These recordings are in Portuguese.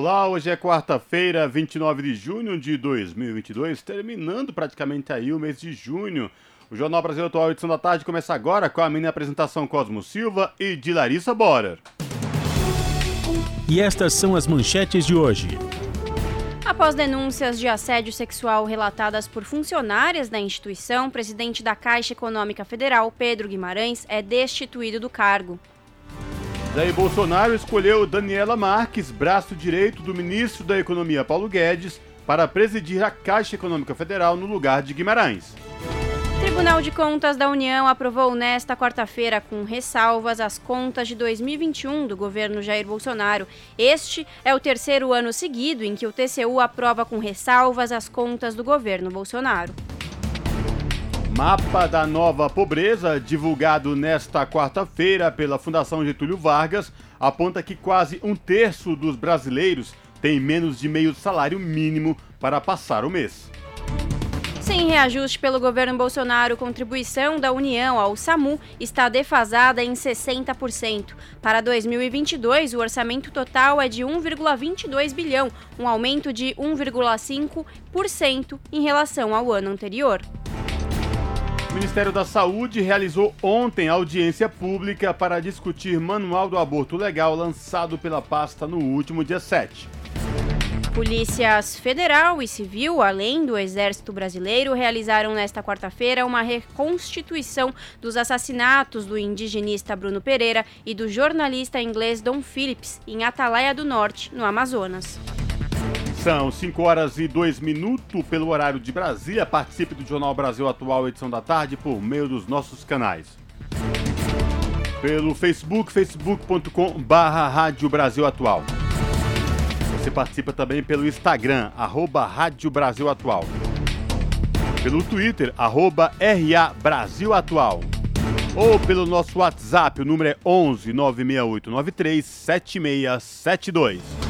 Olá, hoje é quarta-feira, 29 de junho de 2022, terminando praticamente aí o mês de junho. O Jornal Brasil Atual, edição da tarde, começa agora com a minha apresentação Cosmo Silva e de Larissa Borer. E estas são as manchetes de hoje. Após denúncias de assédio sexual relatadas por funcionárias da instituição, o presidente da Caixa Econômica Federal, Pedro Guimarães, é destituído do cargo. Jair Bolsonaro escolheu Daniela Marques, braço direito do ministro da Economia Paulo Guedes, para presidir a Caixa Econômica Federal no lugar de Guimarães. Tribunal de Contas da União aprovou nesta quarta-feira, com ressalvas, as contas de 2021 do governo Jair Bolsonaro. Este é o terceiro ano seguido em que o TCU aprova com ressalvas as contas do governo Bolsonaro. Mapa da Nova Pobreza, divulgado nesta quarta-feira pela Fundação Getúlio Vargas, aponta que quase um terço dos brasileiros tem menos de meio salário mínimo para passar o mês. Sem reajuste pelo governo Bolsonaro, contribuição da União ao SAMU está defasada em 60%. Para 2022, o orçamento total é de 1,22 bilhão, um aumento de 1,5% em relação ao ano anterior. O Ministério da Saúde realizou ontem audiência pública para discutir manual do aborto legal lançado pela pasta no último dia 7. Polícias Federal e Civil, além do Exército Brasileiro, realizaram nesta quarta-feira uma reconstituição dos assassinatos do indigenista Bruno Pereira e do jornalista inglês Don Phillips em Atalaia do Norte, no Amazonas. São 5 horas e 2 minutos pelo horário de Brasília. Participe do Jornal Brasil Atual, edição da tarde, por meio dos nossos canais. Pelo Facebook, facebook.com barra Rádio Brasil Atual. Você participa também pelo Instagram, arroba Rádio Brasil Atual. Pelo Twitter, arroba RA Brasil Atual. Ou pelo nosso WhatsApp, o número é 11 96893 7672.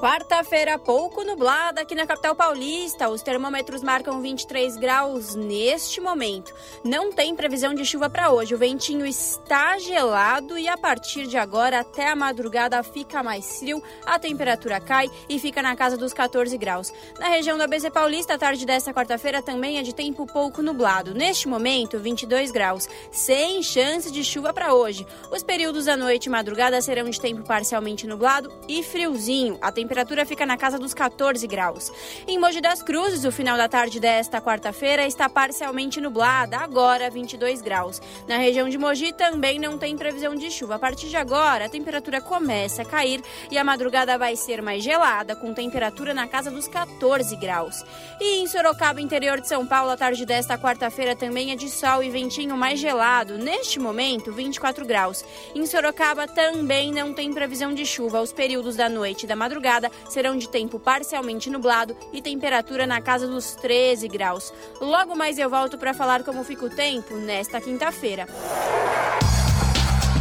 Quarta-feira pouco nublada aqui na capital paulista. Os termômetros marcam 23 graus neste momento. Não tem previsão de chuva para hoje. O ventinho está gelado e a partir de agora até a madrugada fica mais frio. A temperatura cai e fica na casa dos 14 graus. Na região do ABC Paulista, a tarde desta quarta-feira também é de tempo pouco nublado. Neste momento, 22 graus, sem chance de chuva para hoje. Os períodos da noite e madrugada serão de tempo parcialmente nublado e friozinho. A temperatura fica na casa dos 14 graus. Em Mogi das Cruzes, o final da tarde desta quarta-feira está parcialmente nublada, agora 22 graus. Na região de Mogi também não tem previsão de chuva. A partir de agora, a temperatura começa a cair e a madrugada vai ser mais gelada, com temperatura na casa dos 14 graus. E em Sorocaba, interior de São Paulo, a tarde desta quarta-feira também é de sol e ventinho mais gelado. Neste momento, 24 graus. Em Sorocaba também não tem previsão de chuva. Os períodos da noite e da madrugada serão de tempo parcialmente nublado e temperatura na casa dos 13 graus. Logo mais eu volto para falar como fica o tempo nesta quinta-feira.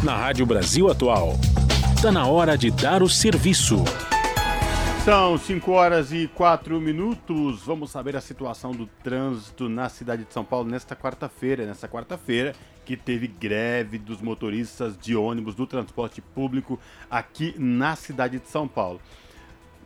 Na Rádio Brasil Atual. Está na hora de dar o serviço. São 5 horas e 4 minutos. Vamos saber a situação do trânsito na cidade de São Paulo nesta quarta-feira. Nesta quarta-feira, que teve greve dos motoristas de ônibus do transporte público aqui na cidade de São Paulo.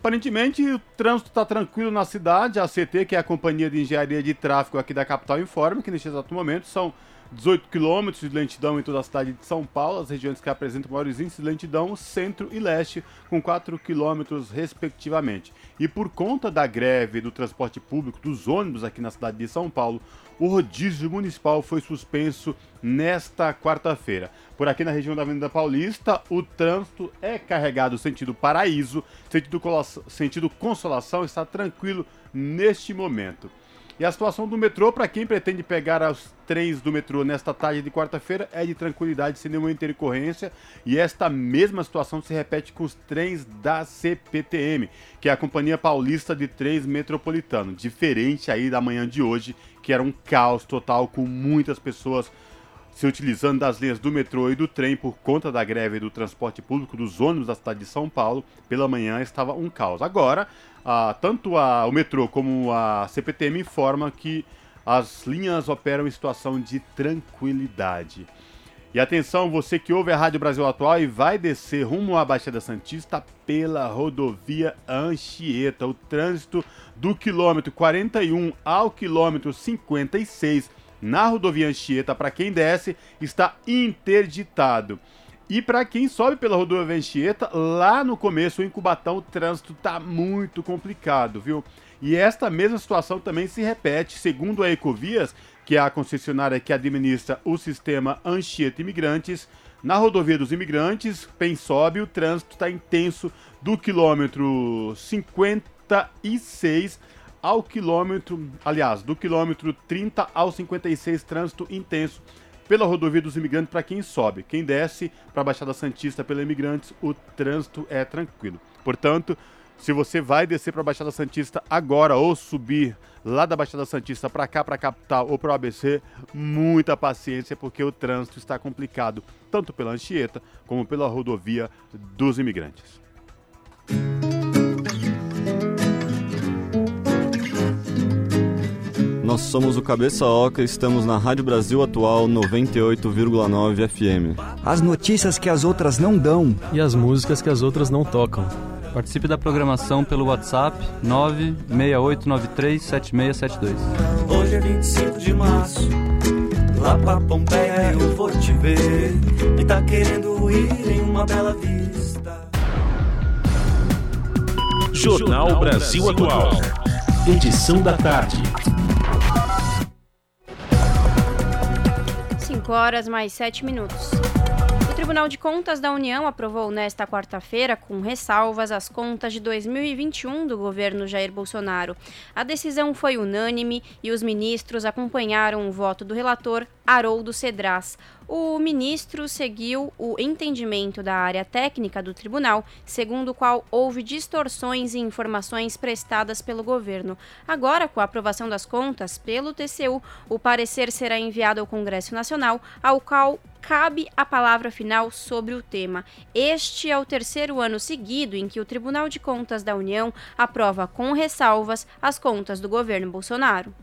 Aparentemente, o trânsito está tranquilo na cidade. A CT, que é a Companhia de Engenharia de Tráfego aqui da capital, informa que neste exato momento são 18 quilômetros de lentidão em toda a cidade de São Paulo, as regiões que apresentam maiores índices de lentidão, centro e leste, com 4 quilômetros respectivamente. E por conta da greve do transporte público dos ônibus aqui na cidade de São Paulo, o rodízio municipal foi suspenso nesta quarta-feira. Por aqui na região da Avenida Paulista, o trânsito é carregado sentido paraíso, sentido, sentido consolação está tranquilo neste momento. E a situação do metrô, para quem pretende pegar os trens do metrô nesta tarde de quarta-feira, é de tranquilidade, sem nenhuma intercorrência. E esta mesma situação se repete com os trens da CPTM, que é a Companhia Paulista de Trens Metropolitano. Diferente aí da manhã de hoje, que era um caos total, com muitas pessoas se utilizando das linhas do metrô e do trem por conta da greve do transporte público dos ônibus da cidade de São Paulo, pela manhã estava um caos. Agora, tanto a, o metrô como a CPTM informam que as linhas operam em situação de tranquilidade. E atenção, você que ouve a Rádio Brasil Atual e vai descer rumo à Baixada Santista pela rodovia Anchieta. O trânsito do quilômetro 41 ao quilômetro 56 na rodovia Anchieta, para quem desce, está interditado. E para quem sobe pela rodovia Anchieta, lá no começo, em Cubatão, o trânsito tá muito complicado, viu? E esta mesma situação também se repete, segundo a Ecovias, que é a concessionária que administra o sistema Anchieta Imigrantes, na rodovia dos imigrantes, sobe, o trânsito está intenso do quilômetro 56 ao quilômetro, aliás, do quilômetro 30 ao 56, trânsito intenso pela rodovia dos imigrantes para quem sobe. Quem desce para a Baixada Santista pela Imigrantes, o trânsito é tranquilo. Portanto, se você vai descer para a Baixada Santista agora ou subir lá da Baixada Santista para cá, para a capital ou para o ABC, muita paciência porque o trânsito está complicado, tanto pela Anchieta como pela rodovia dos imigrantes. Nós somos o Cabeça Oca e estamos na Rádio Brasil Atual 98,9 FM. As notícias que as outras não dão e as músicas que as outras não tocam. Participe da programação pelo WhatsApp 968937672. Hoje é 25 de março, lá pra Pompeia eu vou te ver. E tá querendo ir em uma bela vista. Jornal Brasil Atual. Edição da tarde. 5 horas mais 7 minutos. O Tribunal de Contas da União aprovou nesta quarta-feira, com ressalvas, as contas de 2021 do governo Jair Bolsonaro. A decisão foi unânime e os ministros acompanharam o voto do relator Haroldo Cedras. O ministro seguiu o entendimento da área técnica do tribunal, segundo o qual houve distorções e informações prestadas pelo governo. Agora, com a aprovação das contas pelo TCU, o parecer será enviado ao Congresso Nacional, ao qual cabe a palavra final sobre o tema. Este é o terceiro ano seguido em que o Tribunal de Contas da União aprova com ressalvas as contas do governo Bolsonaro.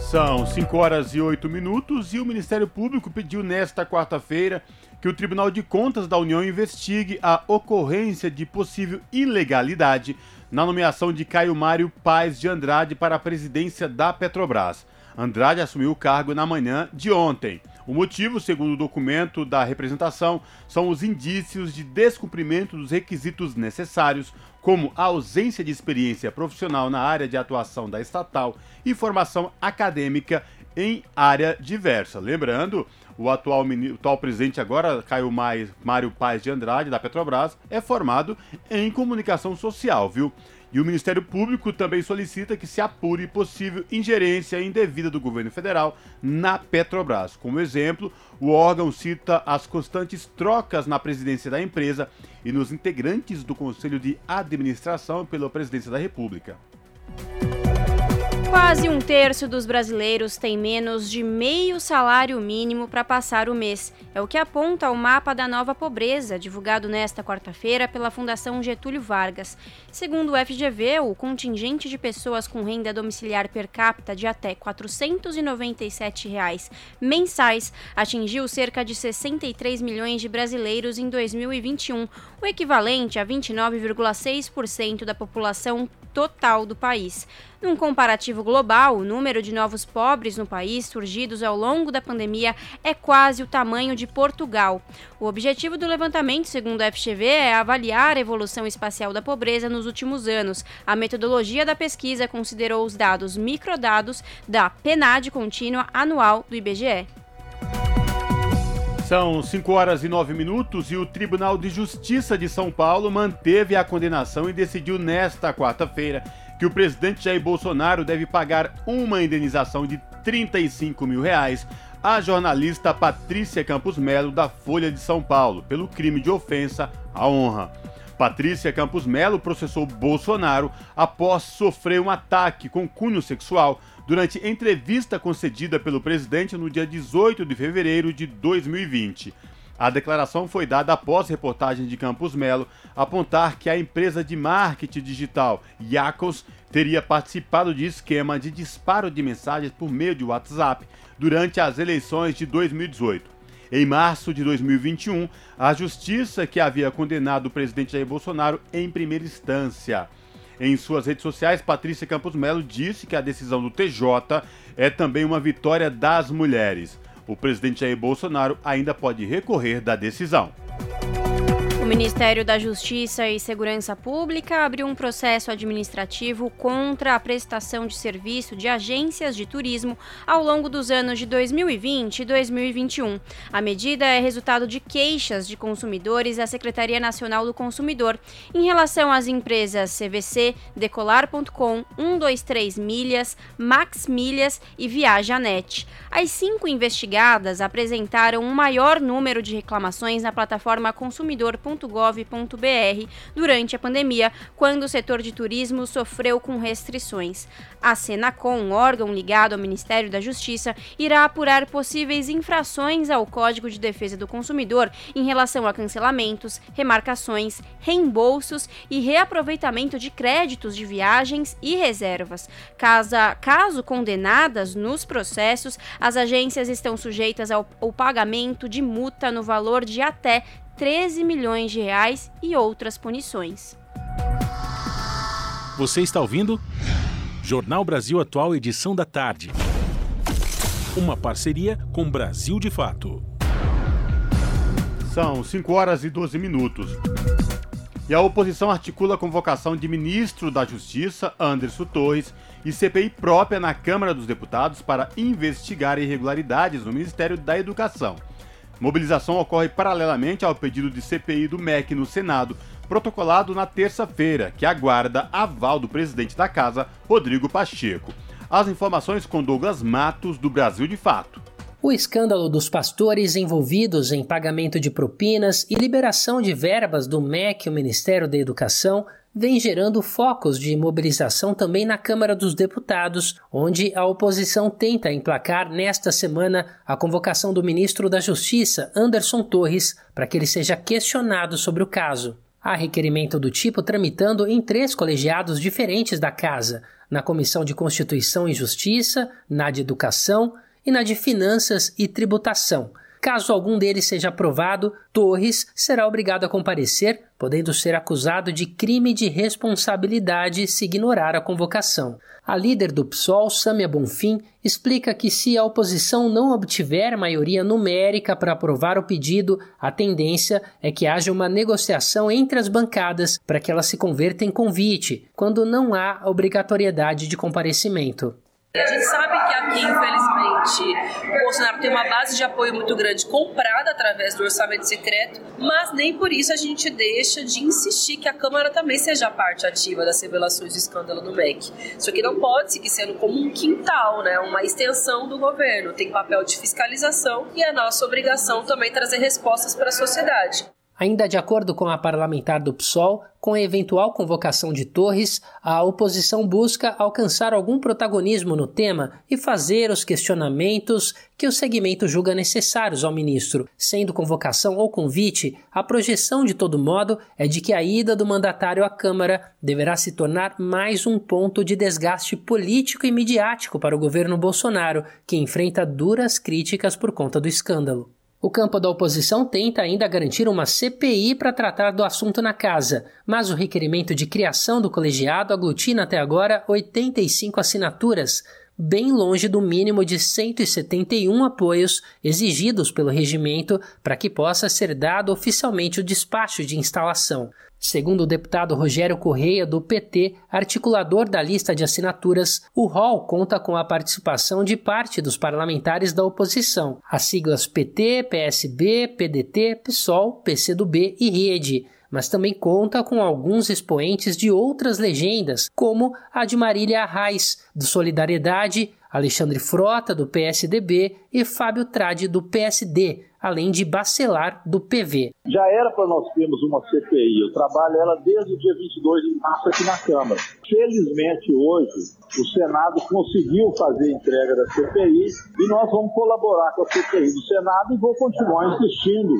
São 5 horas e 8 minutos e o Ministério Público pediu nesta quarta-feira que o Tribunal de Contas da União investigue a ocorrência de possível ilegalidade na nomeação de Caio Mário Paz de Andrade para a presidência da Petrobras. Andrade assumiu o cargo na manhã de ontem. O motivo, segundo o documento da representação, são os indícios de descumprimento dos requisitos necessários, como a ausência de experiência profissional na área de atuação da estatal e formação acadêmica em área diversa. Lembrando, o atual, o atual presidente agora, Caio Mário Paz de Andrade, da Petrobras, é formado em comunicação social, viu? E o Ministério Público também solicita que se apure possível ingerência indevida do governo federal na Petrobras. Como exemplo, o órgão cita as constantes trocas na presidência da empresa e nos integrantes do Conselho de Administração pela Presidência da República. Quase um terço dos brasileiros tem menos de meio salário mínimo para passar o mês. É o que aponta o mapa da nova pobreza, divulgado nesta quarta-feira pela Fundação Getúlio Vargas. Segundo o FGV, o contingente de pessoas com renda domiciliar per capita de até 497 reais mensais atingiu cerca de 63 milhões de brasileiros em 2021, o equivalente a 29,6% da população total do país. Num comparativo global, o número de novos pobres no país surgidos ao longo da pandemia é quase o tamanho de Portugal. O objetivo do levantamento, segundo a FGV, é avaliar a evolução espacial da pobreza nos últimos anos. A metodologia da pesquisa considerou os dados microdados da PNAD contínua anual do IBGE. São 5 horas e 9 minutos e o Tribunal de Justiça de São Paulo manteve a condenação e decidiu nesta quarta-feira que o presidente Jair Bolsonaro deve pagar uma indenização de 35 mil reais à jornalista Patrícia Campos Melo da Folha de São Paulo pelo crime de ofensa à honra. Patrícia Campos Melo processou Bolsonaro após sofrer um ataque com cunho sexual durante entrevista concedida pelo presidente no dia 18 de fevereiro de 2020. A declaração foi dada após reportagem de Campos Melo apontar que a empresa de marketing digital Yacos teria participado de esquema de disparo de mensagens por meio de WhatsApp durante as eleições de 2018. Em março de 2021, a justiça que havia condenado o presidente Jair Bolsonaro em primeira instância. Em suas redes sociais, Patrícia Campos Melo disse que a decisão do TJ é também uma vitória das mulheres. O presidente Jair Bolsonaro ainda pode recorrer da decisão. Ministério da Justiça e Segurança Pública abriu um processo administrativo contra a prestação de serviço de agências de turismo ao longo dos anos de 2020 e 2021. A medida é resultado de queixas de consumidores à Secretaria Nacional do Consumidor em relação às empresas CVC, Decolar.com, 123 Milhas, Max Milhas e Viajanet. As cinco investigadas apresentaram um maior número de reclamações na plataforma consumidor.com gov.br durante a pandemia, quando o setor de turismo sofreu com restrições. A Senacom, órgão ligado ao Ministério da Justiça, irá apurar possíveis infrações ao Código de Defesa do Consumidor em relação a cancelamentos, remarcações, reembolsos e reaproveitamento de créditos de viagens e reservas. Caso, caso condenadas nos processos, as agências estão sujeitas ao, ao pagamento de multa no valor de até 13 milhões de reais e outras punições. Você está ouvindo? Jornal Brasil Atual, edição da tarde. Uma parceria com Brasil de Fato. São 5 horas e 12 minutos. E a oposição articula a convocação de ministro da Justiça, Anderson Torres, e CPI própria na Câmara dos Deputados para investigar irregularidades no Ministério da Educação. Mobilização ocorre paralelamente ao pedido de CPI do MEC no Senado, protocolado na terça-feira, que aguarda aval do presidente da casa, Rodrigo Pacheco. As informações com Douglas Matos, do Brasil de Fato. O escândalo dos pastores envolvidos em pagamento de propinas e liberação de verbas do MEC, o Ministério da Educação, vem gerando focos de mobilização também na Câmara dos Deputados, onde a oposição tenta emplacar nesta semana a convocação do ministro da Justiça, Anderson Torres, para que ele seja questionado sobre o caso. Há requerimento do tipo tramitando em três colegiados diferentes da Casa: na Comissão de Constituição e Justiça, na de Educação e na de Finanças e Tributação. Caso algum deles seja aprovado, Torres será obrigado a comparecer, podendo ser acusado de crime de responsabilidade se ignorar a convocação. A líder do PSOL, Sâmia Bonfim, explica que se a oposição não obtiver maioria numérica para aprovar o pedido, a tendência é que haja uma negociação entre as bancadas para que ela se converta em convite, quando não há obrigatoriedade de comparecimento. A gente sabe que aqui, infelizmente, o Bolsonaro tem uma base de apoio muito grande comprada através do orçamento secreto, mas nem por isso a gente deixa de insistir que a Câmara também seja parte ativa das revelações do escândalo do MEC. Isso aqui não pode seguir sendo como um quintal, né? uma extensão do governo. Tem papel de fiscalização e é nossa obrigação também trazer respostas para a sociedade. Ainda de acordo com a parlamentar do PSOL, com a eventual convocação de Torres, a oposição busca alcançar algum protagonismo no tema e fazer os questionamentos que o segmento julga necessários ao ministro. Sendo convocação ou convite, a projeção de todo modo é de que a ida do mandatário à Câmara deverá se tornar mais um ponto de desgaste político e midiático para o governo Bolsonaro, que enfrenta duras críticas por conta do escândalo. O campo da oposição tenta ainda garantir uma CPI para tratar do assunto na casa, mas o requerimento de criação do colegiado aglutina até agora 85 assinaturas, bem longe do mínimo de 171 apoios exigidos pelo regimento para que possa ser dado oficialmente o despacho de instalação. Segundo o deputado Rogério Correia, do PT, articulador da lista de assinaturas, o rol conta com a participação de parte dos parlamentares da oposição, as siglas PT, PSB, PDT, PSOL, PCdoB e Rede, mas também conta com alguns expoentes de outras legendas, como a de Marília Arraes, do Solidariedade, Alexandre Frota, do PSDB, e Fábio Trade, do PSD, além de Bacelar, do PV. Já era para nós termos uma CPI. Eu trabalho ela desde o dia 22 de março aqui na Câmara. Felizmente, hoje, o Senado conseguiu fazer a entrega da CPI e nós vamos colaborar com a CPI do Senado e vou continuar insistindo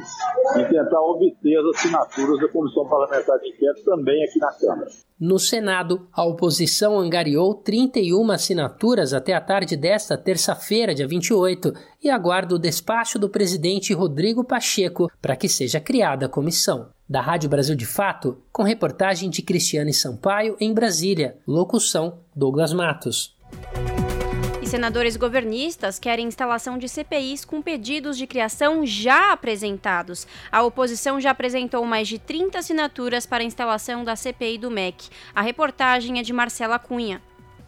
em tentar obter as assinaturas da Comissão Parlamentar de Inquérito também aqui na Câmara. No Senado, a oposição angariou 31 assinaturas até a tarde desta terça-feira, dia 28, e aguarda o despacho do presidente Rodrigo Pacheco para que seja criada a comissão. Da Rádio Brasil de Fato, com reportagem de Cristiane Sampaio em Brasília. Locução: Douglas Matos. E senadores governistas querem instalação de CPIs com pedidos de criação já apresentados. A oposição já apresentou mais de 30 assinaturas para a instalação da CPI do MEC. A reportagem é de Marcela Cunha.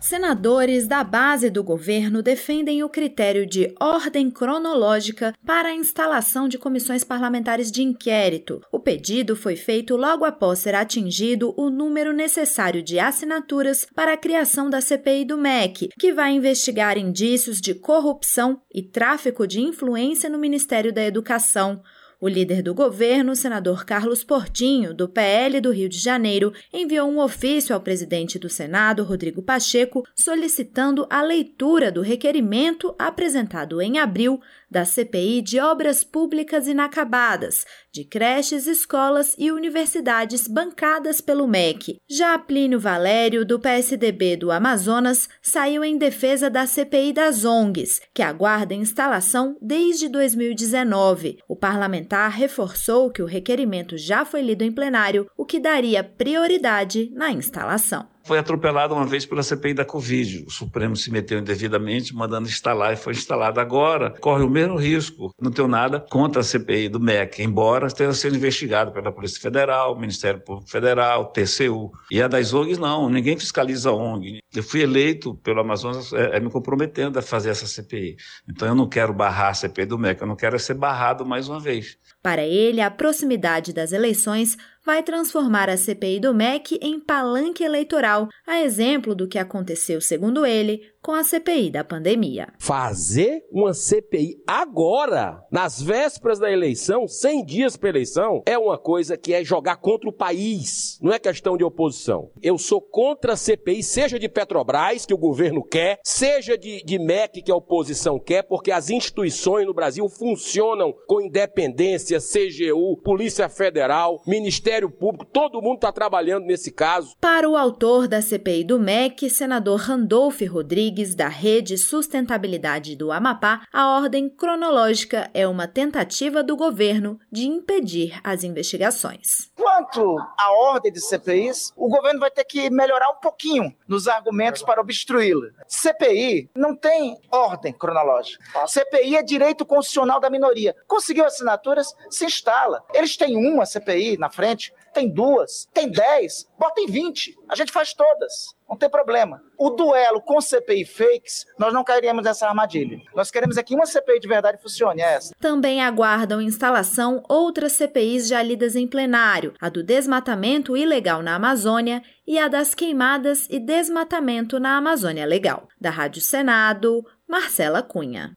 Senadores da base do governo defendem o critério de ordem cronológica para a instalação de comissões parlamentares de inquérito. O pedido foi feito logo após ser atingido o número necessário de assinaturas para a criação da CPI do MEC, que vai investigar indícios de corrupção e tráfico de influência no Ministério da Educação. O líder do governo, senador Carlos Portinho, do PL do Rio de Janeiro, enviou um ofício ao presidente do Senado, Rodrigo Pacheco, solicitando a leitura do requerimento apresentado em abril da CPI de obras públicas inacabadas, de creches, escolas e universidades bancadas pelo MEC. Já Plínio Valério, do PSDB do Amazonas, saiu em defesa da CPI das ONGs, que aguarda instalação desde 2019. O parlamentar reforçou que o requerimento já foi lido em plenário, o que daria prioridade na instalação foi atropelado uma vez pela CPI da Covid. O Supremo se meteu indevidamente, mandando instalar e foi instalado agora. Corre o mesmo risco. Não tenho nada contra a CPI do MEC, embora esteja sendo investigado pela Polícia Federal, Ministério Público Federal, TCU. E a das ONGs, não. Ninguém fiscaliza a ONG. Eu fui eleito pelo Amazonas é, é, me comprometendo a fazer essa CPI. Então eu não quero barrar a CPI do MEC, eu não quero ser barrado mais uma vez. Para ele, a proximidade das eleições vai transformar a CPI do MEC em palanque eleitoral, a exemplo do que aconteceu, segundo ele, com a CPI da pandemia. Fazer uma CPI agora, nas vésperas da eleição, 100 dias para eleição, é uma coisa que é jogar contra o país. Não é questão de oposição. Eu sou contra a CPI, seja de Petrobras, que o governo quer, seja de, de MEC, que a oposição quer, porque as instituições no Brasil funcionam com independência, CGU, Polícia Federal, Ministério Público, todo mundo está trabalhando nesse caso. Para o autor da CPI do MEC, senador Randolph Rodrigues, Rodrigues, da Rede Sustentabilidade do Amapá, a ordem cronológica é uma tentativa do governo de impedir as investigações. Quanto à ordem de CPIs, o governo vai ter que melhorar um pouquinho nos argumentos para obstruí-la. CPI não tem ordem cronológica. CPI é direito constitucional da minoria. Conseguiu assinaturas, se instala. Eles têm uma CPI na frente, tem duas, tem dez, bota em vinte. A gente faz todas. Não tem problema. O duelo com CPI fakes, nós não cairíamos nessa armadilha. Nós queremos é que uma CPI de verdade funcione, é essa. Também aguardam instalação outras CPIs já lidas em plenário, a do desmatamento ilegal na Amazônia e a das queimadas e desmatamento na Amazônia Legal. Da Rádio Senado, Marcela Cunha.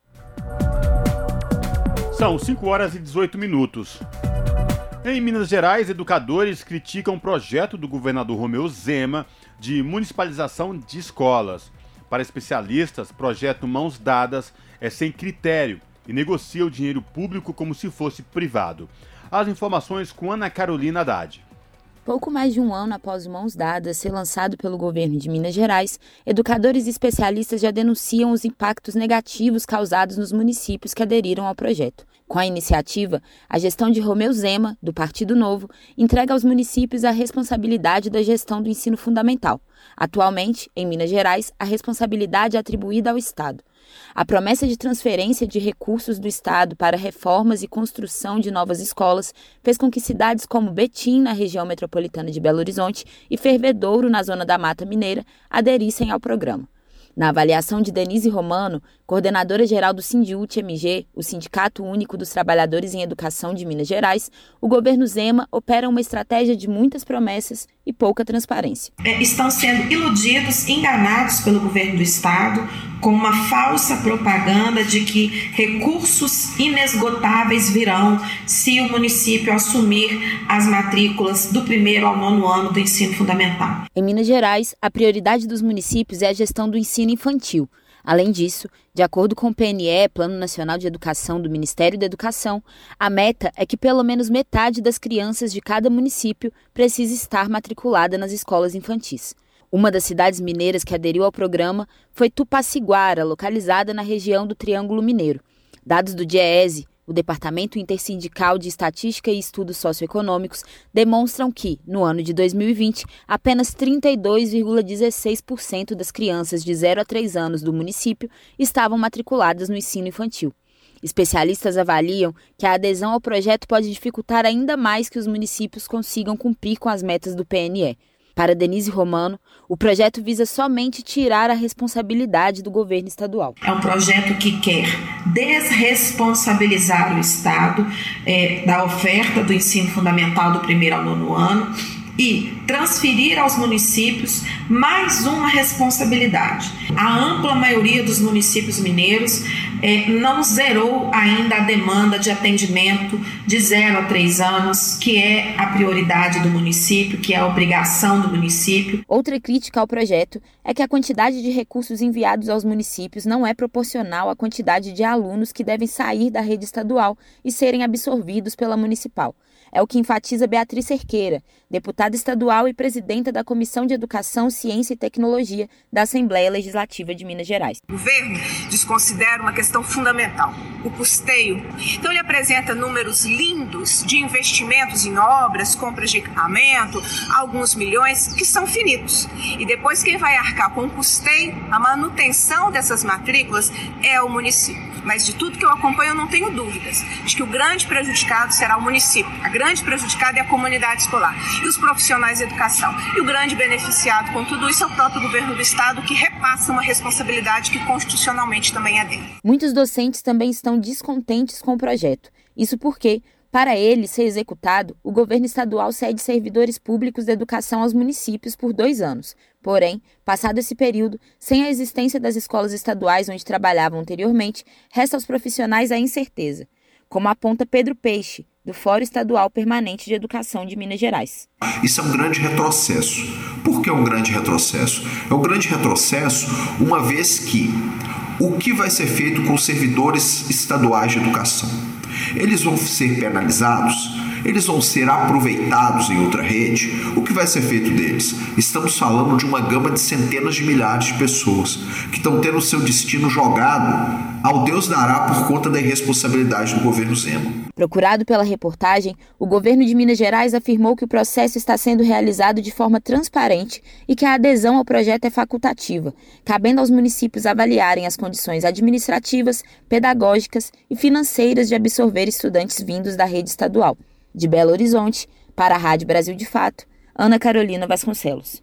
São 5 horas e 18 minutos. Em Minas Gerais, educadores criticam o projeto do governador Romeu Zema de municipalização de escolas. Para especialistas, projeto Mãos Dadas é sem critério e negocia o dinheiro público como se fosse privado. As informações com Ana Carolina Haddad. Pouco mais de um ano após Mãos Dadas ser lançado pelo governo de Minas Gerais, educadores e especialistas já denunciam os impactos negativos causados nos municípios que aderiram ao projeto. Com a iniciativa, a gestão de Romeu Zema, do Partido Novo, entrega aos municípios a responsabilidade da gestão do ensino fundamental. Atualmente, em Minas Gerais, a responsabilidade é atribuída ao Estado. A promessa de transferência de recursos do Estado para reformas e construção de novas escolas fez com que cidades como Betim, na região metropolitana de Belo Horizonte, e Fervedouro, na zona da Mata Mineira, aderissem ao programa. Na avaliação de Denise Romano, coordenadora geral do Sindiut MG, o Sindicato Único dos Trabalhadores em Educação de Minas Gerais, o governo Zema opera uma estratégia de muitas promessas e pouca transparência. É, estão sendo iludidos, enganados pelo governo do estado com uma falsa propaganda de que recursos inesgotáveis virão se o município assumir as matrículas do primeiro ao nono ano do ensino fundamental. Em Minas Gerais, a prioridade dos municípios é a gestão do ensino infantil. Além disso, de acordo com o PNE, Plano Nacional de Educação do Ministério da Educação, a meta é que pelo menos metade das crianças de cada município precise estar matriculada nas escolas infantis. Uma das cidades mineiras que aderiu ao programa foi Tupaciguara, localizada na região do Triângulo Mineiro. Dados do DIEESE, o Departamento Intersindical de Estatística e Estudos Socioeconômicos demonstram que, no ano de 2020, apenas 32,16% das crianças de 0 a 3 anos do município estavam matriculadas no ensino infantil. Especialistas avaliam que a adesão ao projeto pode dificultar ainda mais que os municípios consigam cumprir com as metas do PNE. Para Denise Romano, o projeto visa somente tirar a responsabilidade do governo estadual. É um projeto que quer desresponsabilizar o Estado é, da oferta do ensino fundamental do primeiro ao nono ano e transferir aos municípios mais uma responsabilidade. A ampla maioria dos municípios mineiros é, não zerou ainda a demanda de atendimento de 0 a 3 anos, que é a prioridade do município, que é a obrigação do município. Outra crítica ao projeto é que a quantidade de recursos enviados aos municípios não é proporcional à quantidade de alunos que devem sair da rede estadual e serem absorvidos pela municipal. É o que enfatiza Beatriz Cerqueira, deputada estadual e presidenta da Comissão de Educação, Ciência e Tecnologia da Assembleia Legislativa de Minas Gerais. O governo desconsidera uma questão fundamental, o custeio. Então ele apresenta números lindos de investimentos em obras, compras de equipamento, alguns milhões que são finitos. E depois quem vai arcar com o custeio, a manutenção dessas matrículas é o município. Mas de tudo que eu acompanho, eu não tenho dúvidas de que o grande prejudicado será o município. A grande prejudicada é a comunidade escolar e os profissionais de educação. E o grande beneficiado com tudo isso é o próprio governo do estado, que repassa uma responsabilidade que constitucionalmente também é dele. Muitos docentes também estão descontentes com o projeto. Isso porque para ele ser executado, o governo estadual cede servidores públicos da educação aos municípios por dois anos. Porém, passado esse período, sem a existência das escolas estaduais onde trabalhavam anteriormente, resta aos profissionais a incerteza, como aponta Pedro Peixe, do Fórum Estadual Permanente de Educação de Minas Gerais. Isso é um grande retrocesso. Por que é um grande retrocesso? É um grande retrocesso uma vez que o que vai ser feito com os servidores estaduais de educação? Eles vão ser penalizados? Eles vão ser aproveitados em outra rede? O que vai ser feito deles? Estamos falando de uma gama de centenas de milhares de pessoas que estão tendo seu destino jogado ao Deus dará por conta da irresponsabilidade do governo Zema. Procurado pela reportagem, o governo de Minas Gerais afirmou que o processo está sendo realizado de forma transparente e que a adesão ao projeto é facultativa, cabendo aos municípios avaliarem as condições administrativas, pedagógicas e financeiras de absorver estudantes vindos da rede estadual. De Belo Horizonte, para a Rádio Brasil de Fato, Ana Carolina Vasconcelos.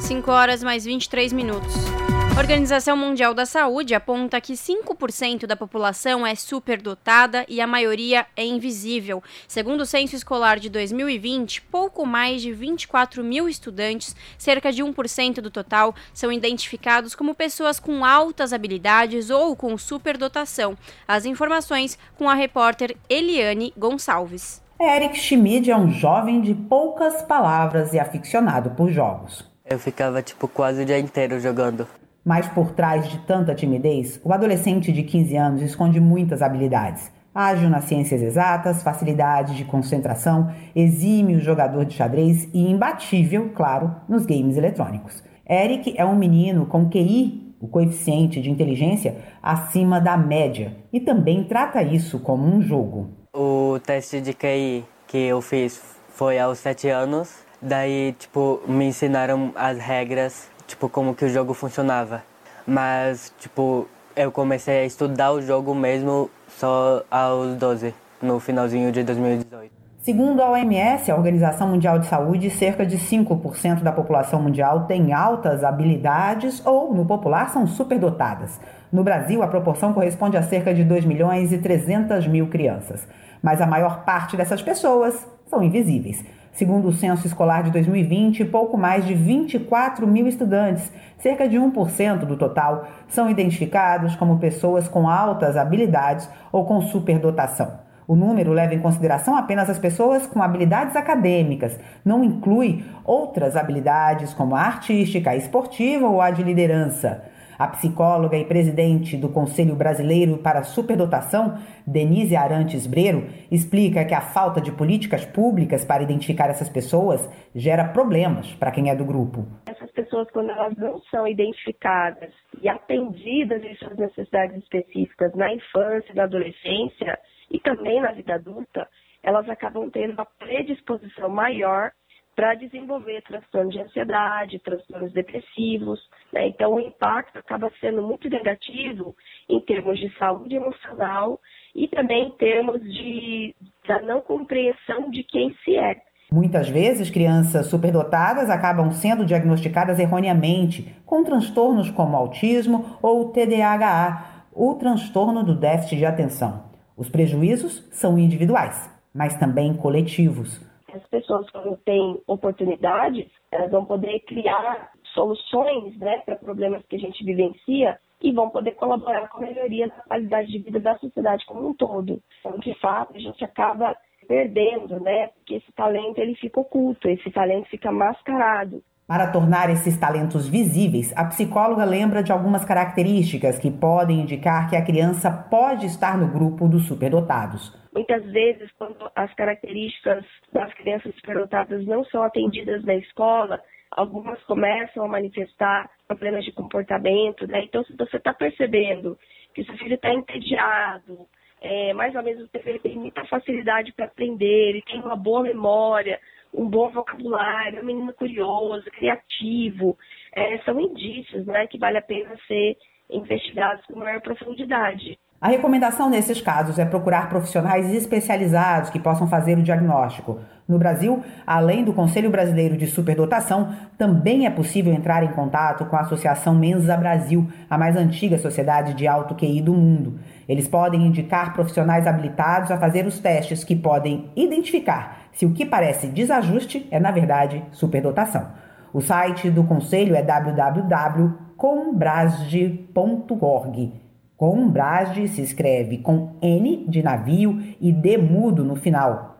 5 horas mais 23 minutos. A Organização Mundial da Saúde aponta que 5% da população é superdotada e a maioria é invisível. Segundo o censo escolar de 2020, pouco mais de 24 mil estudantes, cerca de 1% do total, são identificados como pessoas com altas habilidades ou com superdotação. As informações com a repórter Eliane Gonçalves. Eric Schmid é um jovem de poucas palavras e aficionado por jogos. Eu ficava tipo quase o dia inteiro jogando. Mas por trás de tanta timidez, o adolescente de 15 anos esconde muitas habilidades. Ágil nas ciências exatas, facilidade de concentração, exímio jogador de xadrez e imbatível, claro, nos games eletrônicos. Eric é um menino com QI o coeficiente de inteligência acima da média, e também trata isso como um jogo. O teste de QI que eu fiz foi aos sete anos, daí, tipo, me ensinaram as regras, tipo, como que o jogo funcionava. Mas, tipo, eu comecei a estudar o jogo mesmo só aos 12, no finalzinho de 2018. Segundo a OMS, a Organização Mundial de Saúde, cerca de 5% da população mundial tem altas habilidades ou, no popular, são superdotadas. No Brasil, a proporção corresponde a cerca de 2 milhões e 300 mil crianças. Mas a maior parte dessas pessoas são invisíveis. Segundo o censo escolar de 2020, pouco mais de 24 mil estudantes, cerca de 1% do total, são identificados como pessoas com altas habilidades ou com superdotação. O número leva em consideração apenas as pessoas com habilidades acadêmicas, não inclui outras habilidades como a artística, a esportiva ou a de liderança. A psicóloga e presidente do Conselho Brasileiro para Superdotação, Denise Arantes Breiro, explica que a falta de políticas públicas para identificar essas pessoas gera problemas para quem é do grupo. Essas pessoas, quando elas não são identificadas e atendidas em suas necessidades específicas na infância na adolescência, e também na vida adulta, elas acabam tendo uma predisposição maior para desenvolver transtornos de ansiedade, transtornos depressivos. Né? Então, o impacto acaba sendo muito negativo em termos de saúde emocional e também em termos de, da não compreensão de quem se é. Muitas vezes, crianças superdotadas acabam sendo diagnosticadas erroneamente com transtornos como autismo ou TDAH, o transtorno do déficit de atenção. Os prejuízos são individuais, mas também coletivos. As pessoas, quando têm oportunidades, elas vão poder criar soluções né, para problemas que a gente vivencia e vão poder colaborar com a melhoria da qualidade de vida da sociedade como um todo. Então, de fato, a gente acaba perdendo, né? Porque esse talento ele fica oculto, esse talento fica mascarado. Para tornar esses talentos visíveis, a psicóloga lembra de algumas características que podem indicar que a criança pode estar no grupo dos superdotados. Muitas vezes, quando as características das crianças superdotadas não são atendidas na escola, algumas começam a manifestar problemas de comportamento, né? Então, se você está percebendo que seu filho está entediado, é, mais ou menos ele tem muita facilidade para aprender, ele tem uma boa memória, um bom vocabulário, um menino curioso, criativo, é, são indícios né, que vale a pena ser investigados com maior profundidade. A recomendação nesses casos é procurar profissionais especializados que possam fazer o diagnóstico. No Brasil, além do Conselho Brasileiro de Superdotação, também é possível entrar em contato com a Associação Mensa Brasil, a mais antiga sociedade de alto QI do mundo. Eles podem indicar profissionais habilitados a fazer os testes que podem identificar se o que parece desajuste é, na verdade, superdotação. O site do conselho é www.combrasde.org. Combrasde se escreve com N de navio e D mudo no final.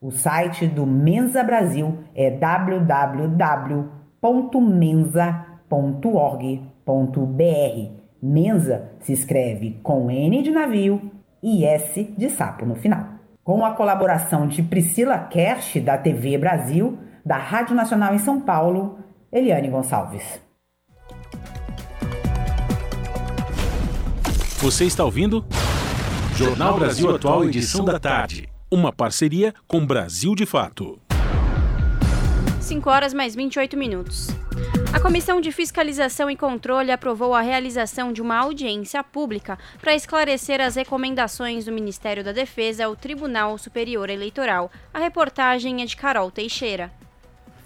O site do Mensa Brasil é www.mensa.org.br. Mensa se escreve com N de navio e S de sapo no final. Com a colaboração de Priscila Kersh, da TV Brasil, da Rádio Nacional em São Paulo, Eliane Gonçalves. Você está ouvindo? Jornal Brasil Atual, edição da tarde. Uma parceria com Brasil de Fato. 5 horas mais 28 minutos. A Comissão de Fiscalização e Controle aprovou a realização de uma audiência pública para esclarecer as recomendações do Ministério da Defesa ao Tribunal Superior Eleitoral. A reportagem é de Carol Teixeira.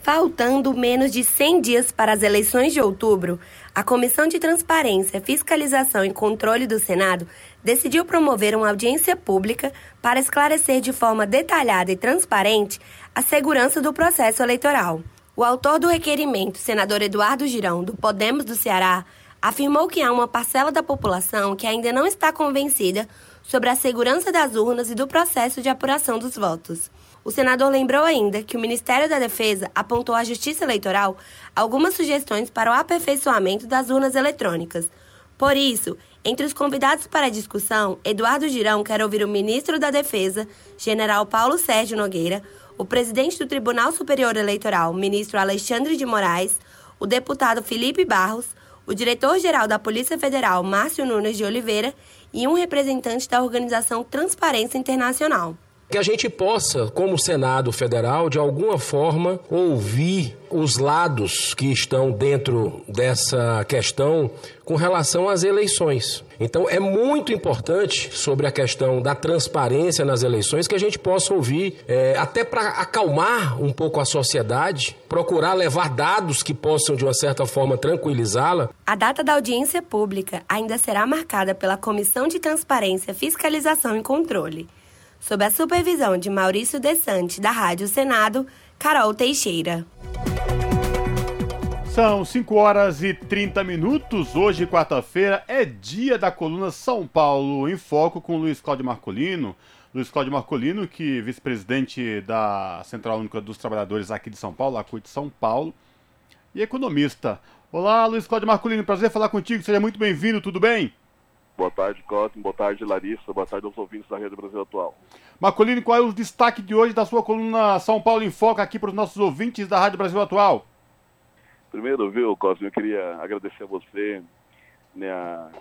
Faltando menos de 100 dias para as eleições de outubro, a Comissão de Transparência, Fiscalização e Controle do Senado decidiu promover uma audiência pública para esclarecer de forma detalhada e transparente a segurança do processo eleitoral. O autor do requerimento, senador Eduardo Girão, do Podemos do Ceará, afirmou que há uma parcela da população que ainda não está convencida sobre a segurança das urnas e do processo de apuração dos votos. O senador lembrou ainda que o Ministério da Defesa apontou à Justiça Eleitoral algumas sugestões para o aperfeiçoamento das urnas eletrônicas. Por isso, entre os convidados para a discussão, Eduardo Girão quer ouvir o ministro da Defesa, general Paulo Sérgio Nogueira, o presidente do Tribunal Superior Eleitoral, ministro Alexandre de Moraes, o deputado Felipe Barros, o diretor-geral da Polícia Federal, Márcio Nunes de Oliveira, e um representante da organização Transparência Internacional que a gente possa, como Senado Federal, de alguma forma ouvir os lados que estão dentro dessa questão com relação às eleições. Então é muito importante sobre a questão da transparência nas eleições que a gente possa ouvir, é, até para acalmar um pouco a sociedade, procurar levar dados que possam de uma certa forma tranquilizá-la. A data da audiência pública ainda será marcada pela Comissão de Transparência, Fiscalização e Controle sob a supervisão de Maurício Desante, da Rádio Senado, Carol Teixeira. São 5 horas e 30 minutos. Hoje, quarta-feira, é dia da coluna São Paulo em Foco com Luiz Cláudio Marcolino. Luiz Cláudio Marcolino, que é vice-presidente da Central Única dos Trabalhadores aqui de São Paulo, a CUT São Paulo, e economista. Olá, Luiz Cláudio Marcolino, prazer falar contigo, seja muito bem-vindo, tudo bem? Boa tarde, Cosme. Boa tarde, Larissa. Boa tarde aos ouvintes da Rede Brasil Atual. Marcolini, qual é o destaque de hoje da sua coluna São Paulo em Foca aqui para os nossos ouvintes da Rádio Brasil Atual? Primeiro, viu, Cosme, eu queria agradecer a você, né,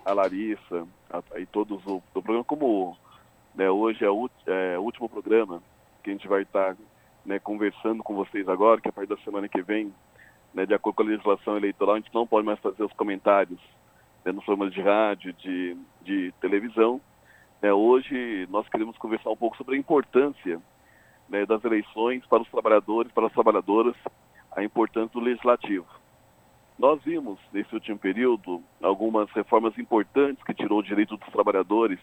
a, Larissa a, e todos o, programa. Como né, hoje é o, é o, último programa que a gente vai estar né, conversando com vocês agora, que a partir da semana que vem, né, de acordo com a legislação eleitoral, a gente não pode mais fazer os comentários né, nos programas de rádio, de, de televisão. Né, hoje nós queremos conversar um pouco sobre a importância né, das eleições para os trabalhadores, para as trabalhadoras, a importância do legislativo. Nós vimos nesse último período algumas reformas importantes que tirou o direito dos trabalhadores,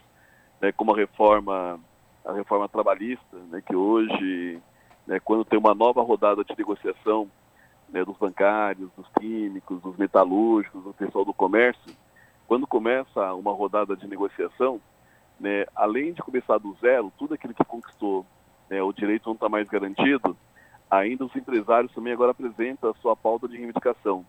né, como a reforma a reforma trabalhista, né, que hoje, né, quando tem uma nova rodada de negociação né, dos bancários, dos químicos, dos metalúrgicos, do pessoal do comércio, quando começa uma rodada de negociação, né, além de começar do zero, tudo aquilo que conquistou, né, o direito não está mais garantido, ainda os empresários também agora apresentam a sua pauta de reivindicação.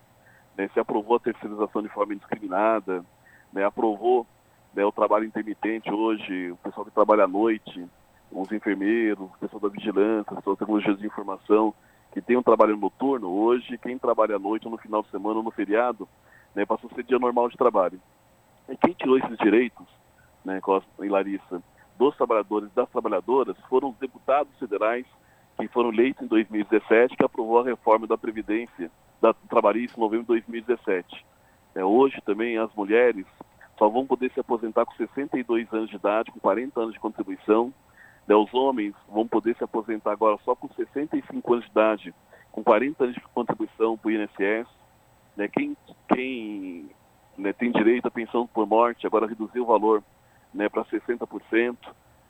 Né, se aprovou a terceirização de forma indiscriminada, né, aprovou né, o trabalho intermitente hoje, o pessoal que trabalha à noite, os enfermeiros, o pessoal da vigilância, o pessoal da tecnologia de informação, que tem um trabalho noturno, hoje quem trabalha à noite, ou no final de semana, ou no feriado, né, passou a ser dia normal de trabalho. E quem tirou esses direitos, né, e Larissa, dos trabalhadores e das trabalhadoras foram os deputados federais que foram eleitos em 2017, que aprovou a reforma da Previdência da Trabalhista em novembro de 2017. É, hoje também as mulheres só vão poder se aposentar com 62 anos de idade, com 40 anos de contribuição. Né, os homens vão poder se aposentar agora só com 65 anos de idade, com 40 anos de contribuição para o INSS. Né? Quem, quem né, tem direito à pensão por morte, agora reduziu o valor né, para 60%.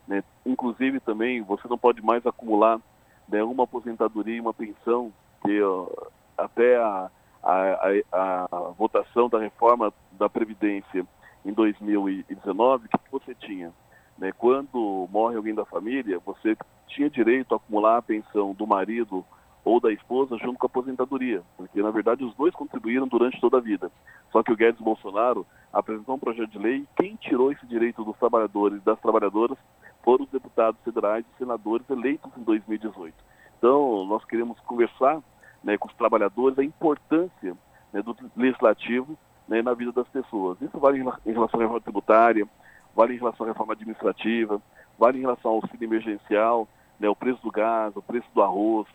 Né? Inclusive também você não pode mais acumular né, uma aposentadoria e uma pensão, que ó, até a, a, a, a, votação da reforma da Previdência em 2019, o que você tinha? Né, quando morre alguém da família, você tinha direito a acumular a pensão do marido ou da esposa junto com a aposentadoria, porque na verdade os dois contribuíram durante toda a vida. Só que o Guedes Bolsonaro apresentou um projeto de lei, quem tirou esse direito dos trabalhadores e das trabalhadoras foram os deputados federais e senadores eleitos em 2018. Então, nós queremos conversar né, com os trabalhadores a importância né, do legislativo né, na vida das pessoas. Isso vale em relação à reforma tributária, vale em relação à reforma administrativa, vale em relação ao auxílio emergencial, né, o preço do gás, o preço do arroz,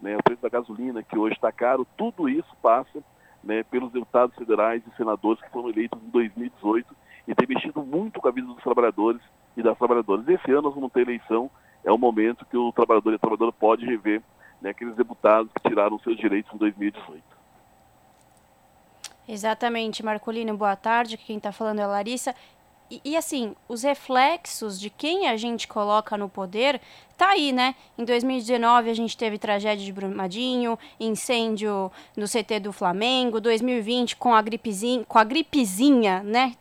né, o preço da gasolina, que hoje está caro, tudo isso passa né, pelos deputados federais e senadores que foram eleitos em 2018 e tem mexido muito com a vida dos trabalhadores e das trabalhadoras. Esse ano nós vamos ter eleição, é o momento que o trabalhador e a trabalhadora pode rever né, aqueles deputados que tiraram seus direitos em 2018. Exatamente, Marcolino, boa tarde. Quem está falando é a Larissa. E, e, assim, os reflexos de quem a gente coloca no poder tá aí, né? Em 2019 a gente teve tragédia de Brumadinho, incêndio no CT do Flamengo, 2020 com a gripezinha, com a gripezinha, né?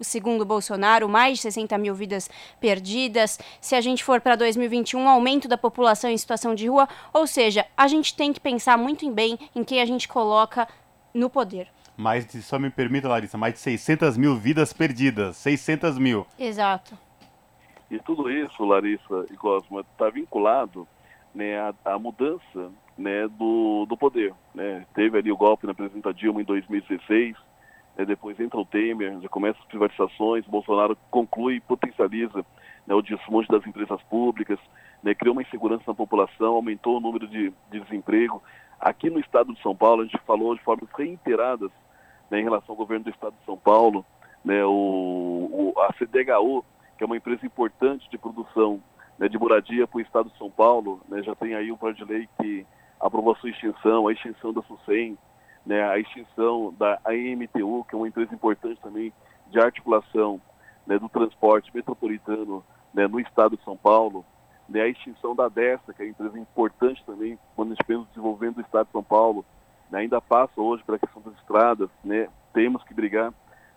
segundo Bolsonaro, mais de 60 mil vidas perdidas. Se a gente for para 2021, um aumento da população em situação de rua. Ou seja, a gente tem que pensar muito bem em quem a gente coloca no poder mais de, só me permita, Larissa, mais de 600 mil vidas perdidas. 600 mil. Exato. E tudo isso, Larissa e Cosma, está vinculado né, à, à, mudança né, do, do poder. Né? Teve ali o golpe na presidenta Dilma em 2016, né, depois entra o Temer, já começa as privatizações, Bolsonaro conclui e potencializa né, o desmonte das empresas públicas, né, criou uma insegurança na população, aumentou o número de, de, desemprego. Aqui no estado de São Paulo, a gente falou de formas reiteradas né, em relação ao governo do estado de São Paulo, né, o, o, a CDHU, que é uma empresa importante de produção né, de moradia para o estado de São Paulo, né, já tem aí um plano de lei que aprovou a sua extinção, a extinção da SUSEM, né, a extinção da AMTU, que é uma empresa importante também de articulação né, do transporte metropolitano né, no estado de São Paulo, né, a extinção da DESA, que é uma empresa importante também quando a gente pensa no desenvolvimento do estado de São Paulo, ainda passa hoje pela questão das estradas, né, temos que brigar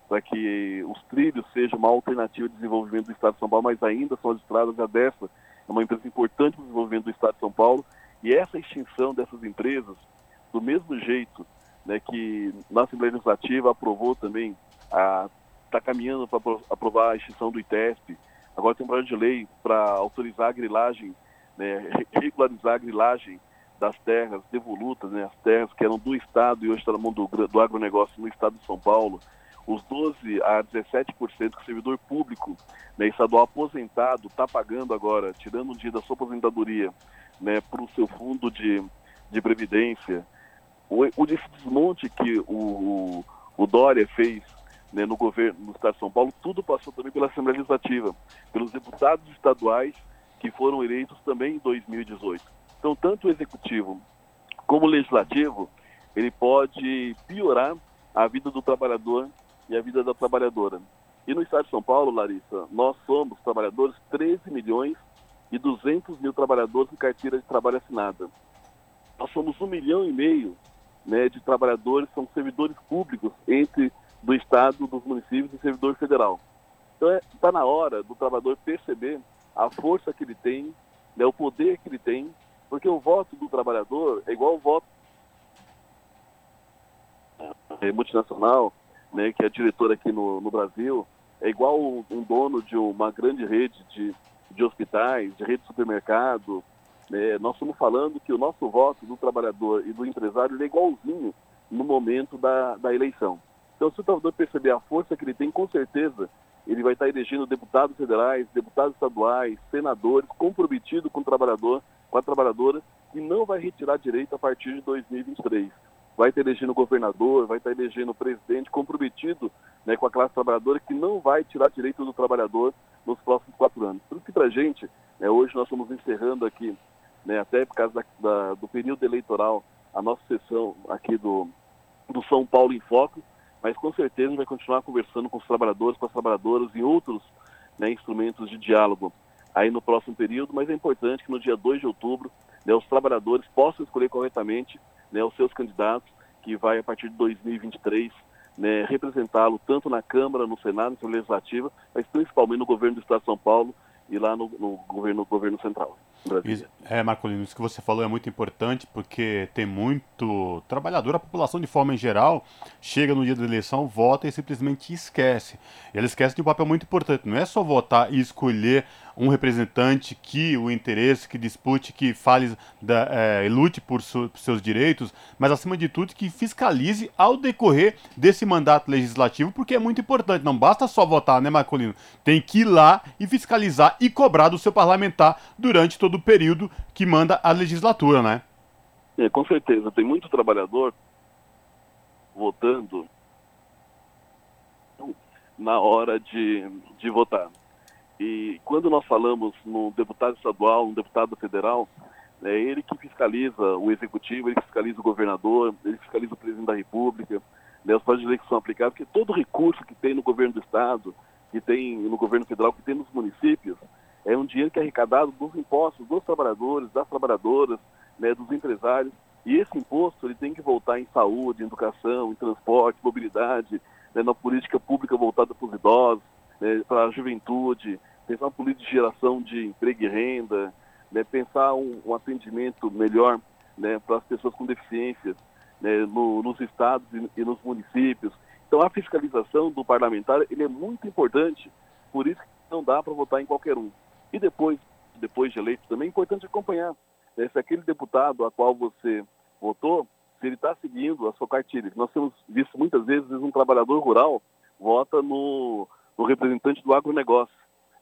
para que os trilhos sejam uma alternativa de desenvolvimento do estado de São Paulo, mas ainda são as estradas, a DESA é uma empresa importante para o desenvolvimento do estado de São Paulo, e essa extinção dessas empresas, do mesmo jeito né, que na Assembleia Legislativa aprovou também, está caminhando para aprovar a extinção do ITESP. Agora tem um projeto de lei para autorizar a grilagem, né, regularizar a grilagem das terras devolutas, né, as terras que eram do Estado e hoje estão na mão do, do agronegócio no Estado de São Paulo. Os 12 a 17% que o servidor público né, estadual aposentado está pagando agora, tirando um dia da sua aposentadoria né, para o seu fundo de, de previdência o, o desmonte que o, o, Dória fez né, no governo no estado de São Paulo, tudo passou também pela Assembleia Legislativa, pelos deputados estaduais que foram eleitos também em 2018. Então, tanto o executivo como o legislativo, ele pode piorar a vida do trabalhador e a vida da trabalhadora. E no estado de São Paulo, Larissa, nós somos trabalhadores 13 milhões e 200 mil trabalhadores em carteira de trabalho assinada. Nós somos um milhão e meio né, de trabalhadores, são servidores públicos entre do Estado, dos municípios e servidor federal. Então está é, tá na hora do trabalhador perceber a força que ele tem, né, o poder que ele tem, porque o voto do trabalhador é igual o voto é, multinacional, né, que é diretor aqui no, no Brasil, é igual um dono de uma grande rede de, de hospitais, de rede de supermercado, é, nós estamos falando que o nosso voto do trabalhador e do empresário é igualzinho no momento da, da eleição. Então, se o trabalhador perceber a força que ele tem, com certeza ele vai estar elegendo deputados federais, deputados estaduais, senadores, comprometido com o trabalhador, com a trabalhadora, e não vai retirar direito a partir de 2023. Vai estar elegendo governador, vai estar elegendo presidente, comprometido né, com a classe trabalhadora, que não vai tirar direito do trabalhador nos próximos quatro anos. Por isso que, para a gente, né, hoje nós estamos encerrando aqui né, até por causa da, da, do período eleitoral, a nossa sessão aqui do, do São Paulo em Foco, mas com certeza a gente vai continuar conversando com os trabalhadores, com as trabalhadoras e outros né, instrumentos de diálogo aí no próximo período, mas é importante que no dia 2 de outubro né, os trabalhadores possam escolher corretamente né, os seus candidatos, que vai a partir de 2023 né, representá-lo tanto na Câmara, no Senado, no Legislativa, mas principalmente no governo do Estado de São Paulo e lá no, no governo, no governo central. É, Marcolino, isso que você falou é muito importante porque tem muito trabalhador, a população de forma em geral chega no dia da eleição, vota e simplesmente esquece. E ela esquece de um papel muito importante. Não é só votar e escolher um representante que o interesse, que dispute, que fale da, é, lute por, su, por, seus direitos, mas acima de tudo que fiscalize ao decorrer desse mandato legislativo, porque é muito importante. Não basta só votar, né, Marcolino? Tem que ir lá e fiscalizar e cobrar do seu parlamentar durante todo o período que manda a legislatura, né? É, com certeza. Tem muito trabalhador votando na hora de, de votar. E quando nós falamos no deputado estadual, no deputado federal, é ele que fiscaliza o executivo, ele fiscaliza o governador, ele fiscaliza o presidente da república, né, os projetos de lei que são aplicados, porque todo recurso que tem no governo do estado, que tem no governo federal, que tem nos municípios, é um dinheiro que é arrecadado dos impostos dos trabalhadores, das trabalhadoras, né, dos empresários, e esse imposto ele tem que voltar em saúde, em educação, em transporte, mobilidade, né, na política pública voltada para os idosos, né, para a juventude, pensar uma política de geração de emprego e renda, né, pensar um, um, atendimento melhor né, para as pessoas com deficiências né, no, nos estados e, e, nos municípios. Então a fiscalização do parlamentar ele é muito importante, por isso que não dá para votar em qualquer um. E depois, depois de eleito também é importante acompanhar né, se aquele deputado a qual você votou se ele está seguindo a sua cartilha. Nós temos visto muitas vezes um trabalhador rural vota no, no representante do agronegócio,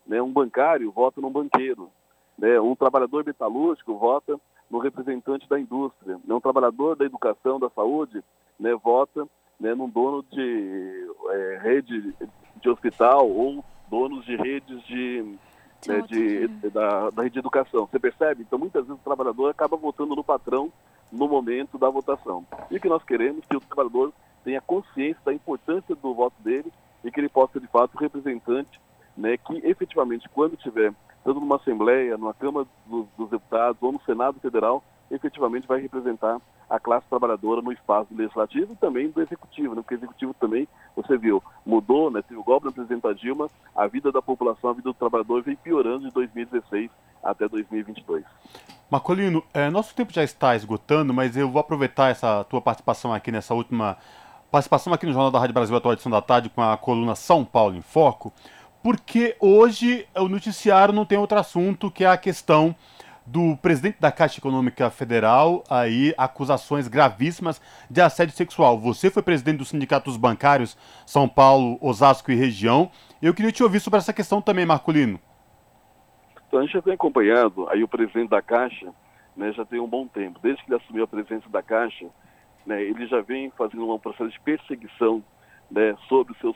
né? um bancário vota no banqueiro, né? um trabalhador metalúrgico vota no representante da indústria, né? um trabalhador da educação, da saúde, né? vota né? num dono de é, rede de hospital ou donos de redes de, né, de, da, da rede de educação. Você percebe? Então, muitas vezes o trabalhador acaba votando no patrão no momento da votação. E o que nós queremos é que o trabalhador tenha consciência da importância do voto dele e que ele possa ser, de fato, representante né, que efetivamente, quando tiver, tanto numa Assembleia, numa Câmara dos, dos Deputados ou no Senado Federal, efetivamente vai representar a classe trabalhadora no espaço legislativo e também do executivo, né? porque o executivo também, você viu, mudou, né? teve o golpe da presidenta Dilma, a vida da população, a vida do trabalhador vem piorando de 2016 até 2022. Marcolino, é, nosso tempo já está esgotando, mas eu vou aproveitar essa tua participação aqui nessa última participação aqui no Jornal da Rádio Brasil Atual edição da tarde com a coluna São Paulo em Foco, porque hoje o noticiário não tem outro assunto que é a questão do presidente da Caixa Econômica Federal, aí acusações gravíssimas de assédio sexual. Você foi presidente dos sindicatos bancários São Paulo, Osasco e região. Eu queria te ouvir sobre essa questão também, Marcolino. Então, a gente já tem acompanhado aí o presidente da Caixa, né, já tem um bom tempo. Desde que ele assumiu a presidência da Caixa, né, ele já vem fazendo um processo de perseguição né, sobre o seu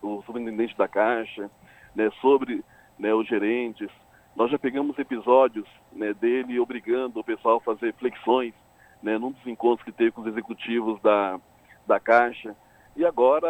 o superintendente da Caixa, né, sobre né, os gerentes, nós já pegamos episódios né, dele obrigando o pessoal a fazer flexões né, num dos encontros que teve com os executivos da, da Caixa. E agora,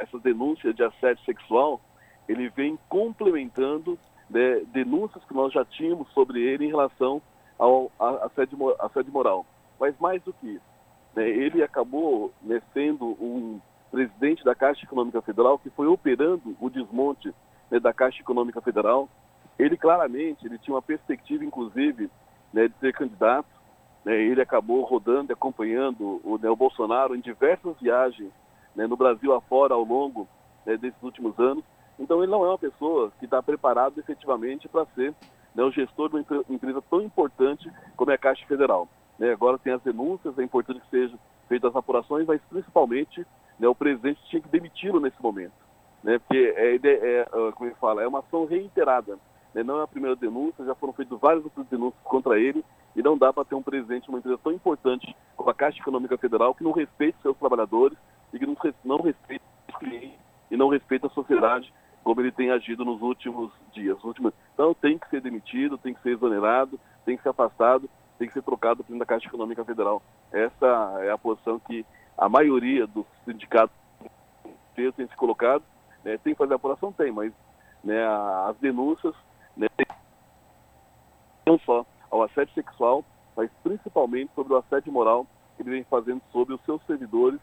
essas denúncias de assédio sexual, ele vem complementando né, denúncias que nós já tínhamos sobre ele em relação ao assédio, assédio moral. Mas mais do que isso, né, ele acabou né, sendo um presidente da Caixa Econômica Federal que foi operando o desmonte né, da Caixa Econômica Federal, ele claramente ele tinha uma perspectiva, inclusive, né, de ser candidato. Né, ele acabou rodando e acompanhando o, né, o Bolsonaro em diversas viagens né, no Brasil afora ao longo né, desses últimos anos. Então ele não é uma pessoa que está preparado efetivamente para ser né, o gestor de uma empresa tão importante como é a Caixa Federal. Né, agora tem as denúncias, é importante que sejam feitas as apurações, mas principalmente o presidente tinha que demiti-lo nesse momento. Porque é, é, é, como ele fala, é uma ação reiterada não é a primeira denúncia, já foram feitas várias outras denúncias contra ele e não dá para ter um presidente de uma empresa tão importante como a Caixa Econômica Federal que não respeite seus trabalhadores e que não, respeite os clientes e não respeita a sociedade como ele tem agido nos últimos dias. Últimos... Então tem que ser demitido, tem que ser exonerado, tem que ser afastado, tem que ser trocado do presidente da Caixa Econômica Federal. Essa é a posição que a maioria dos sindicatos tem se colocado. Né? Tem que fazer a apuração? Tem, mas né, as denúncias né, não só ao assédio sexual, mas principalmente sobre o assédio moral que ele vem fazendo sobre os seus servidores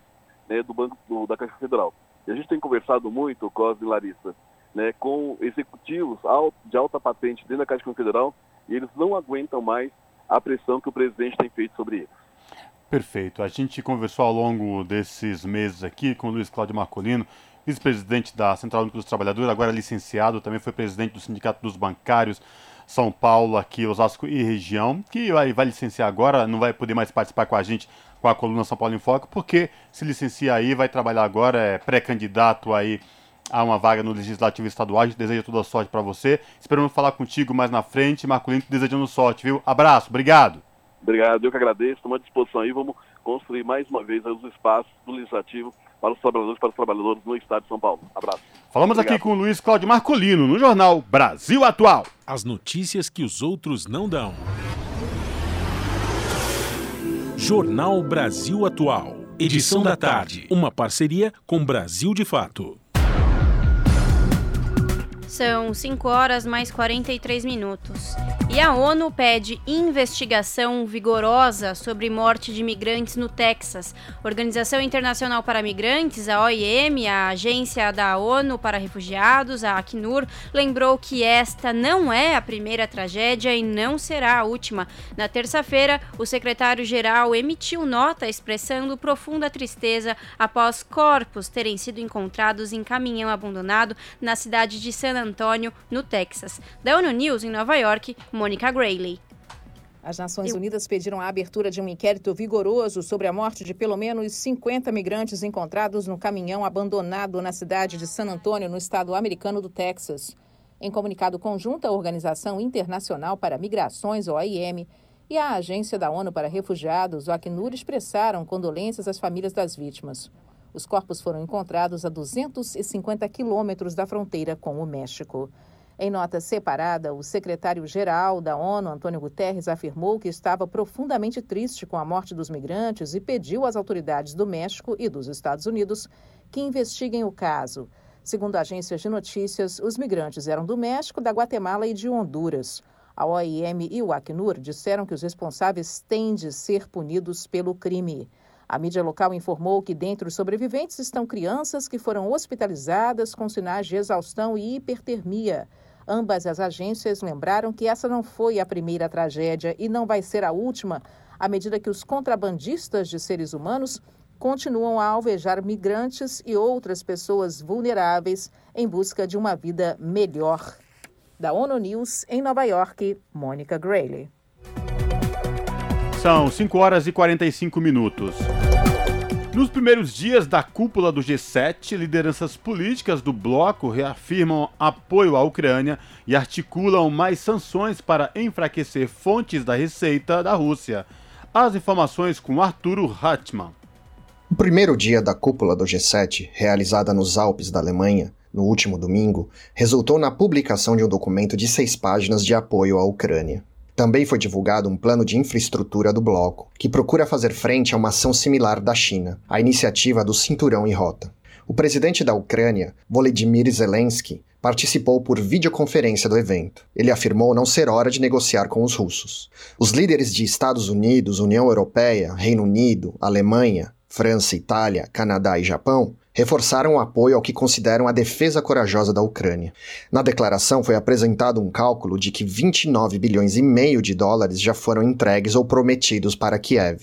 né, do Banco do, da Caixa Federal. E a gente tem conversado muito, Cosme e Larissa, né, com executivos de alta patente dentro da Caixa Federal e eles não aguentam mais a pressão que o presidente tem feito sobre eles. Perfeito. A gente conversou ao longo desses meses aqui com o Luiz Cláudio Marcolino, vice-presidente da Central Única dos Trabalhadores, agora licenciado, também foi presidente do Sindicato dos Bancários São Paulo, aqui, Osasco e região, que vai, vai licenciar agora, não vai poder mais participar com a gente com a coluna São Paulo em Foco, porque se licencia aí, vai trabalhar agora, é pré-candidato aí a uma vaga no Legislativo Estadual. A gente deseja toda sorte para você. Esperamos falar contigo mais na frente. Marcolino, desejando sorte, viu? Abraço, obrigado. Obrigado, eu que agradeço. Estamos à disposição aí. Vamos construir mais uma vez os espaços do Legislativo para os trabalhadores para os trabalhadores no estado de São Paulo. Abraço. Falamos Obrigado. aqui com o Luiz Cláudio Marcolino no jornal Brasil Atual. As notícias que os outros não dão. Jornal Brasil Atual. Edição da tarde. Uma parceria com Brasil de Fato. São 5 horas mais 43 minutos. E a ONU pede investigação vigorosa sobre morte de imigrantes no Texas. Organização Internacional para Migrantes, a OIM, a Agência da ONU para Refugiados, a Acnur, lembrou que esta não é a primeira tragédia e não será a última. Na terça-feira, o secretário-geral emitiu nota expressando profunda tristeza após corpos terem sido encontrados em caminhão abandonado na cidade de San Antônio, no Texas. Da ONU News, em Nova York, Mônica Grayley. As Nações Unidas pediram a abertura de um inquérito vigoroso sobre a morte de pelo menos 50 migrantes encontrados no caminhão abandonado na cidade de San Antônio, no estado americano do Texas. Em comunicado conjunto, a Organização Internacional para Migrações, OIM, e a Agência da ONU para Refugiados, o Acnur, expressaram condolências às famílias das vítimas. Os corpos foram encontrados a 250 quilômetros da fronteira com o México. Em nota separada, o secretário-geral da ONU, Antônio Guterres, afirmou que estava profundamente triste com a morte dos migrantes e pediu às autoridades do México e dos Estados Unidos que investiguem o caso. Segundo agências de notícias, os migrantes eram do México, da Guatemala e de Honduras. A OIM e o Acnur disseram que os responsáveis têm de ser punidos pelo crime. A mídia local informou que dentre os sobreviventes estão crianças que foram hospitalizadas com sinais de exaustão e hipertermia. Ambas as agências lembraram que essa não foi a primeira tragédia e não vai ser a última, à medida que os contrabandistas de seres humanos continuam a alvejar migrantes e outras pessoas vulneráveis em busca de uma vida melhor. Da ONU News, em Nova York, Mônica Grayley. São 5 horas e 45 minutos. Nos primeiros dias da cúpula do G7, lideranças políticas do bloco reafirmam apoio à Ucrânia e articulam mais sanções para enfraquecer fontes da receita da Rússia. As informações com Arturo Hartmann. O primeiro dia da cúpula do G7, realizada nos Alpes da Alemanha, no último domingo, resultou na publicação de um documento de seis páginas de apoio à Ucrânia. Também foi divulgado um plano de infraestrutura do bloco, que procura fazer frente a uma ação similar da China, a iniciativa do Cinturão e Rota. O presidente da Ucrânia, Volodymyr Zelensky, participou por videoconferência do evento. Ele afirmou não ser hora de negociar com os russos. Os líderes de Estados Unidos, União Europeia, Reino Unido, Alemanha, França, Itália, Canadá e Japão reforçaram o apoio ao que consideram a defesa corajosa da Ucrânia. Na declaração foi apresentado um cálculo de que 29 bilhões e meio de dólares já foram entregues ou prometidos para Kiev.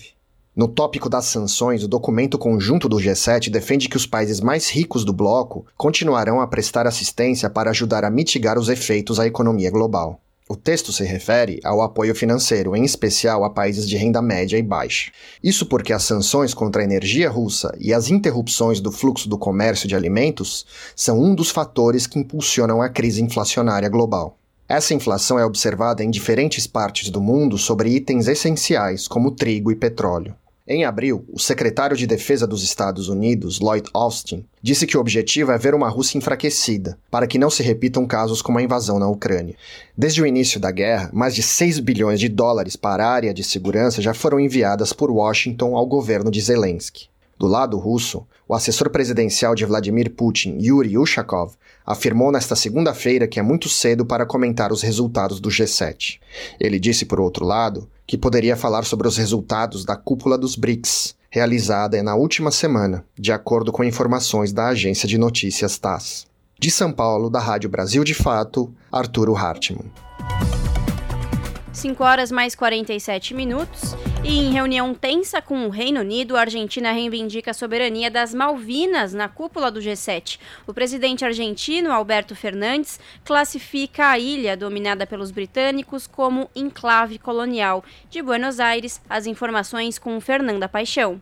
No tópico das sanções, o documento conjunto do G7 defende que os países mais ricos do bloco continuarão a prestar assistência para ajudar a mitigar os efeitos à economia global. O texto se refere ao apoio financeiro, em especial a países de renda média e baixa. Isso porque as sanções contra a energia russa e as interrupções do fluxo do comércio de alimentos são um dos fatores que impulsionam a crise inflacionária global. Essa inflação é observada em diferentes partes do mundo sobre itens essenciais como trigo e petróleo. Em abril, o secretário de Defesa dos Estados Unidos, Lloyd Austin, disse que o objetivo é ver uma Rússia enfraquecida, para que não se repitam casos como a invasão na Ucrânia. Desde o início da guerra, mais de 6 bilhões de dólares para a área de segurança já foram enviadas por Washington ao governo de Zelensky. Do lado russo, o assessor presidencial de Vladimir Putin, Yuri Ushakov, afirmou nesta segunda-feira que é muito cedo para comentar os resultados do G7. Ele disse, por outro lado, que poderia falar sobre os resultados da cúpula dos BRICS, realizada na última semana, de acordo com informações da agência de notícias TASS. De São Paulo, da Rádio Brasil de Fato, Arturo Hartmann. 5 horas mais 47 minutos. E em reunião tensa com o Reino Unido, a Argentina reivindica a soberania das Malvinas na cúpula do G7. O presidente argentino, Alberto Fernandes, classifica a ilha dominada pelos britânicos como enclave colonial. De Buenos Aires, as informações com Fernanda Paixão.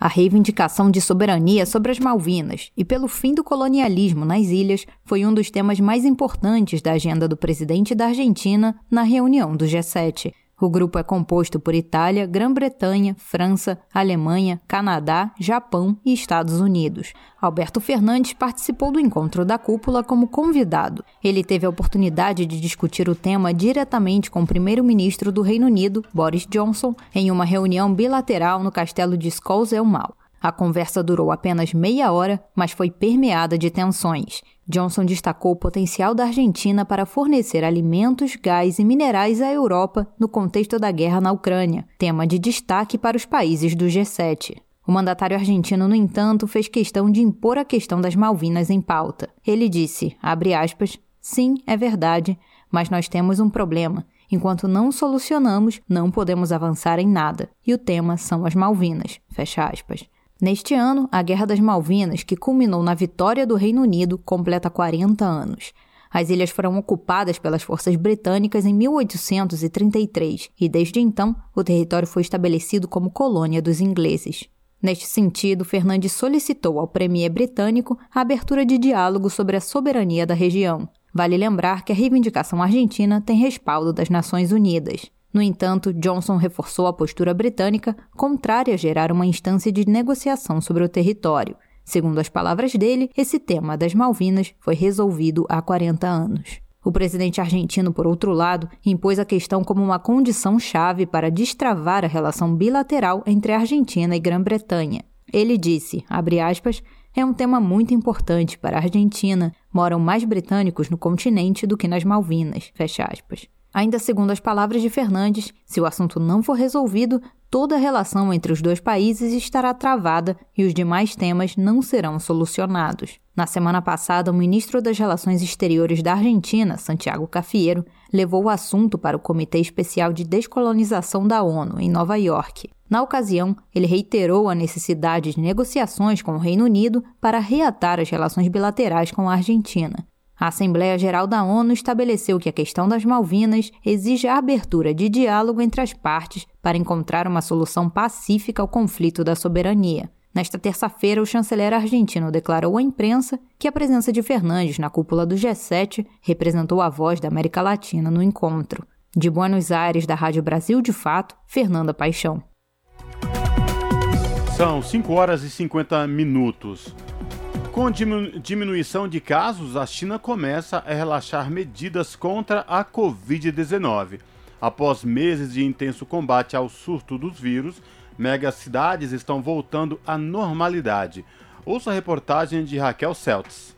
A reivindicação de soberania sobre as Malvinas e pelo fim do colonialismo nas ilhas foi um dos temas mais importantes da agenda do presidente da Argentina na reunião do G7. O grupo é composto por Itália, Grã-Bretanha, França, Alemanha, Canadá, Japão e Estados Unidos. Alberto Fernandes participou do encontro da cúpula como convidado. Ele teve a oportunidade de discutir o tema diretamente com o primeiro-ministro do Reino Unido, Boris Johnson, em uma reunião bilateral no castelo de Scouse-el-Mal. A conversa durou apenas meia hora, mas foi permeada de tensões. Johnson destacou o potencial da Argentina para fornecer alimentos, gás e minerais à Europa no contexto da guerra na Ucrânia, tema de destaque para os países do G7. O mandatário argentino, no entanto, fez questão de impor a questão das Malvinas em pauta. Ele disse, aspas, sim, é verdade, mas nós temos um problema. Enquanto não solucionamos, não podemos avançar em nada. E o tema são as Malvinas. Fecha aspas. Neste ano, a Guerra das Malvinas, que culminou na vitória do Reino Unido, completa 40 anos. As ilhas foram ocupadas pelas forças britânicas em 1833 e, desde então, o território foi estabelecido como colônia dos ingleses. Neste sentido, Fernandes solicitou ao premier britânico a abertura de diálogo sobre a soberania da região. Vale lembrar que a reivindicação argentina tem respaldo das Nações Unidas. No entanto, Johnson reforçou a postura britânica contrária a gerar uma instância de negociação sobre o território. Segundo as palavras dele, esse tema das Malvinas foi resolvido há 40 anos. O presidente argentino, por outro lado, impôs a questão como uma condição-chave para destravar a relação bilateral entre Argentina e Grã-Bretanha. Ele disse, aspas, é um tema muito importante para a Argentina. Moram mais britânicos no continente do que nas Malvinas, fecha aspas. Ainda segundo as palavras de Fernandes, se o assunto não for resolvido, toda a relação entre os dois países estará travada e os demais temas não serão solucionados. Na semana passada, o ministro das Relações Exteriores da Argentina, Santiago Cafiero, levou o assunto para o Comitê Especial de Descolonização da ONU, em Nova York. Na ocasião, ele reiterou a necessidade de negociações com o Reino Unido para reatar as relações bilaterais com a Argentina. A Assembleia Geral da ONU estabeleceu que a questão das Malvinas exige a abertura de diálogo entre as partes para encontrar uma solução pacífica ao conflito da soberania. Nesta terça-feira, o chanceler argentino declarou à imprensa que a presença de Fernandes na cúpula do G7 representou a voz da América Latina no encontro. De Buenos Aires, da Rádio Brasil de Fato, Fernanda Paixão. São 5 horas e 50 minutos. Com diminuição de casos, a China começa a relaxar medidas contra a Covid-19. Após meses de intenso combate ao surto dos vírus, megacidades estão voltando à normalidade. Ouça a reportagem de Raquel Celtz.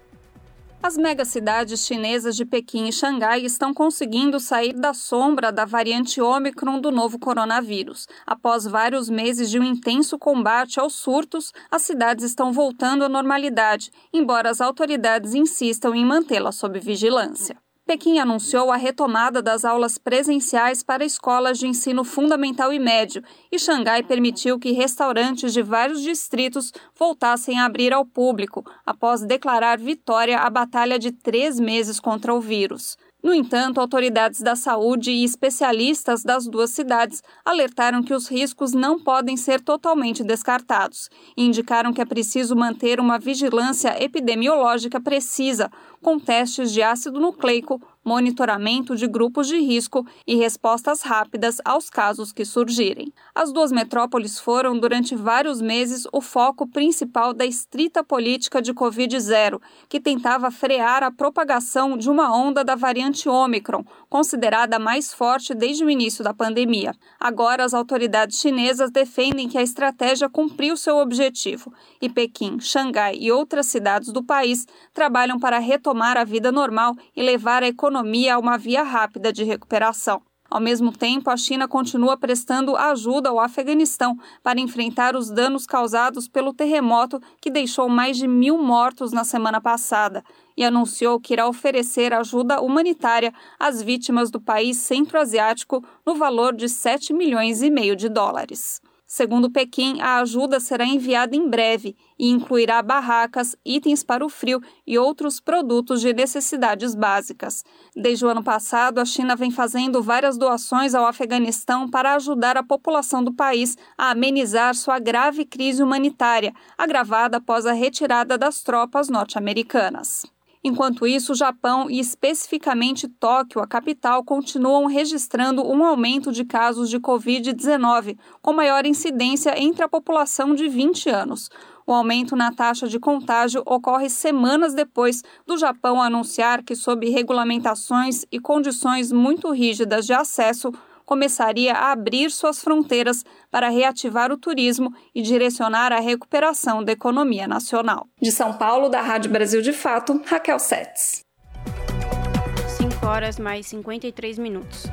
As megacidades chinesas de Pequim e Xangai estão conseguindo sair da sombra da variante Ômicron do novo coronavírus. Após vários meses de um intenso combate aos surtos, as cidades estão voltando à normalidade, embora as autoridades insistam em mantê-la sob vigilância. Pequim anunciou a retomada das aulas presenciais para escolas de ensino fundamental e médio, e Xangai permitiu que restaurantes de vários distritos voltassem a abrir ao público, após declarar vitória à batalha de três meses contra o vírus. No entanto, autoridades da saúde e especialistas das duas cidades alertaram que os riscos não podem ser totalmente descartados. E indicaram que é preciso manter uma vigilância epidemiológica precisa, com testes de ácido nucleico, monitoramento de grupos de risco e respostas rápidas aos casos que surgirem. As duas metrópoles foram, durante vários meses, o foco principal da estrita política de Covid-0, que tentava frear a propagação de uma onda da variante Omicron, considerada a mais forte desde o início da pandemia. Agora, as autoridades chinesas defendem que a estratégia cumpriu seu objetivo e Pequim, Xangai e outras cidades do país trabalham para retomar a vida normal e levar a economia a uma via rápida de recuperação. Ao mesmo tempo, a China continua prestando ajuda ao Afeganistão para enfrentar os danos causados pelo terremoto que deixou mais de mil mortos na semana passada e anunciou que irá oferecer ajuda humanitária às vítimas do país centro-asiático no valor de 7 milhões e meio de dólares. Segundo Pequim, a ajuda será enviada em breve e incluirá barracas, itens para o frio e outros produtos de necessidades básicas. Desde o ano passado, a China vem fazendo várias doações ao Afeganistão para ajudar a população do país a amenizar sua grave crise humanitária, agravada após a retirada das tropas norte-americanas. Enquanto isso, o Japão e especificamente Tóquio, a capital, continuam registrando um aumento de casos de Covid-19, com maior incidência entre a população de 20 anos. O aumento na taxa de contágio ocorre semanas depois do Japão anunciar que, sob regulamentações e condições muito rígidas de acesso, começaria a abrir suas fronteiras para reativar o turismo e direcionar a recuperação da economia nacional. De São Paulo, da Rádio Brasil de Fato, Raquel Setz. 5 horas mais 53 minutos.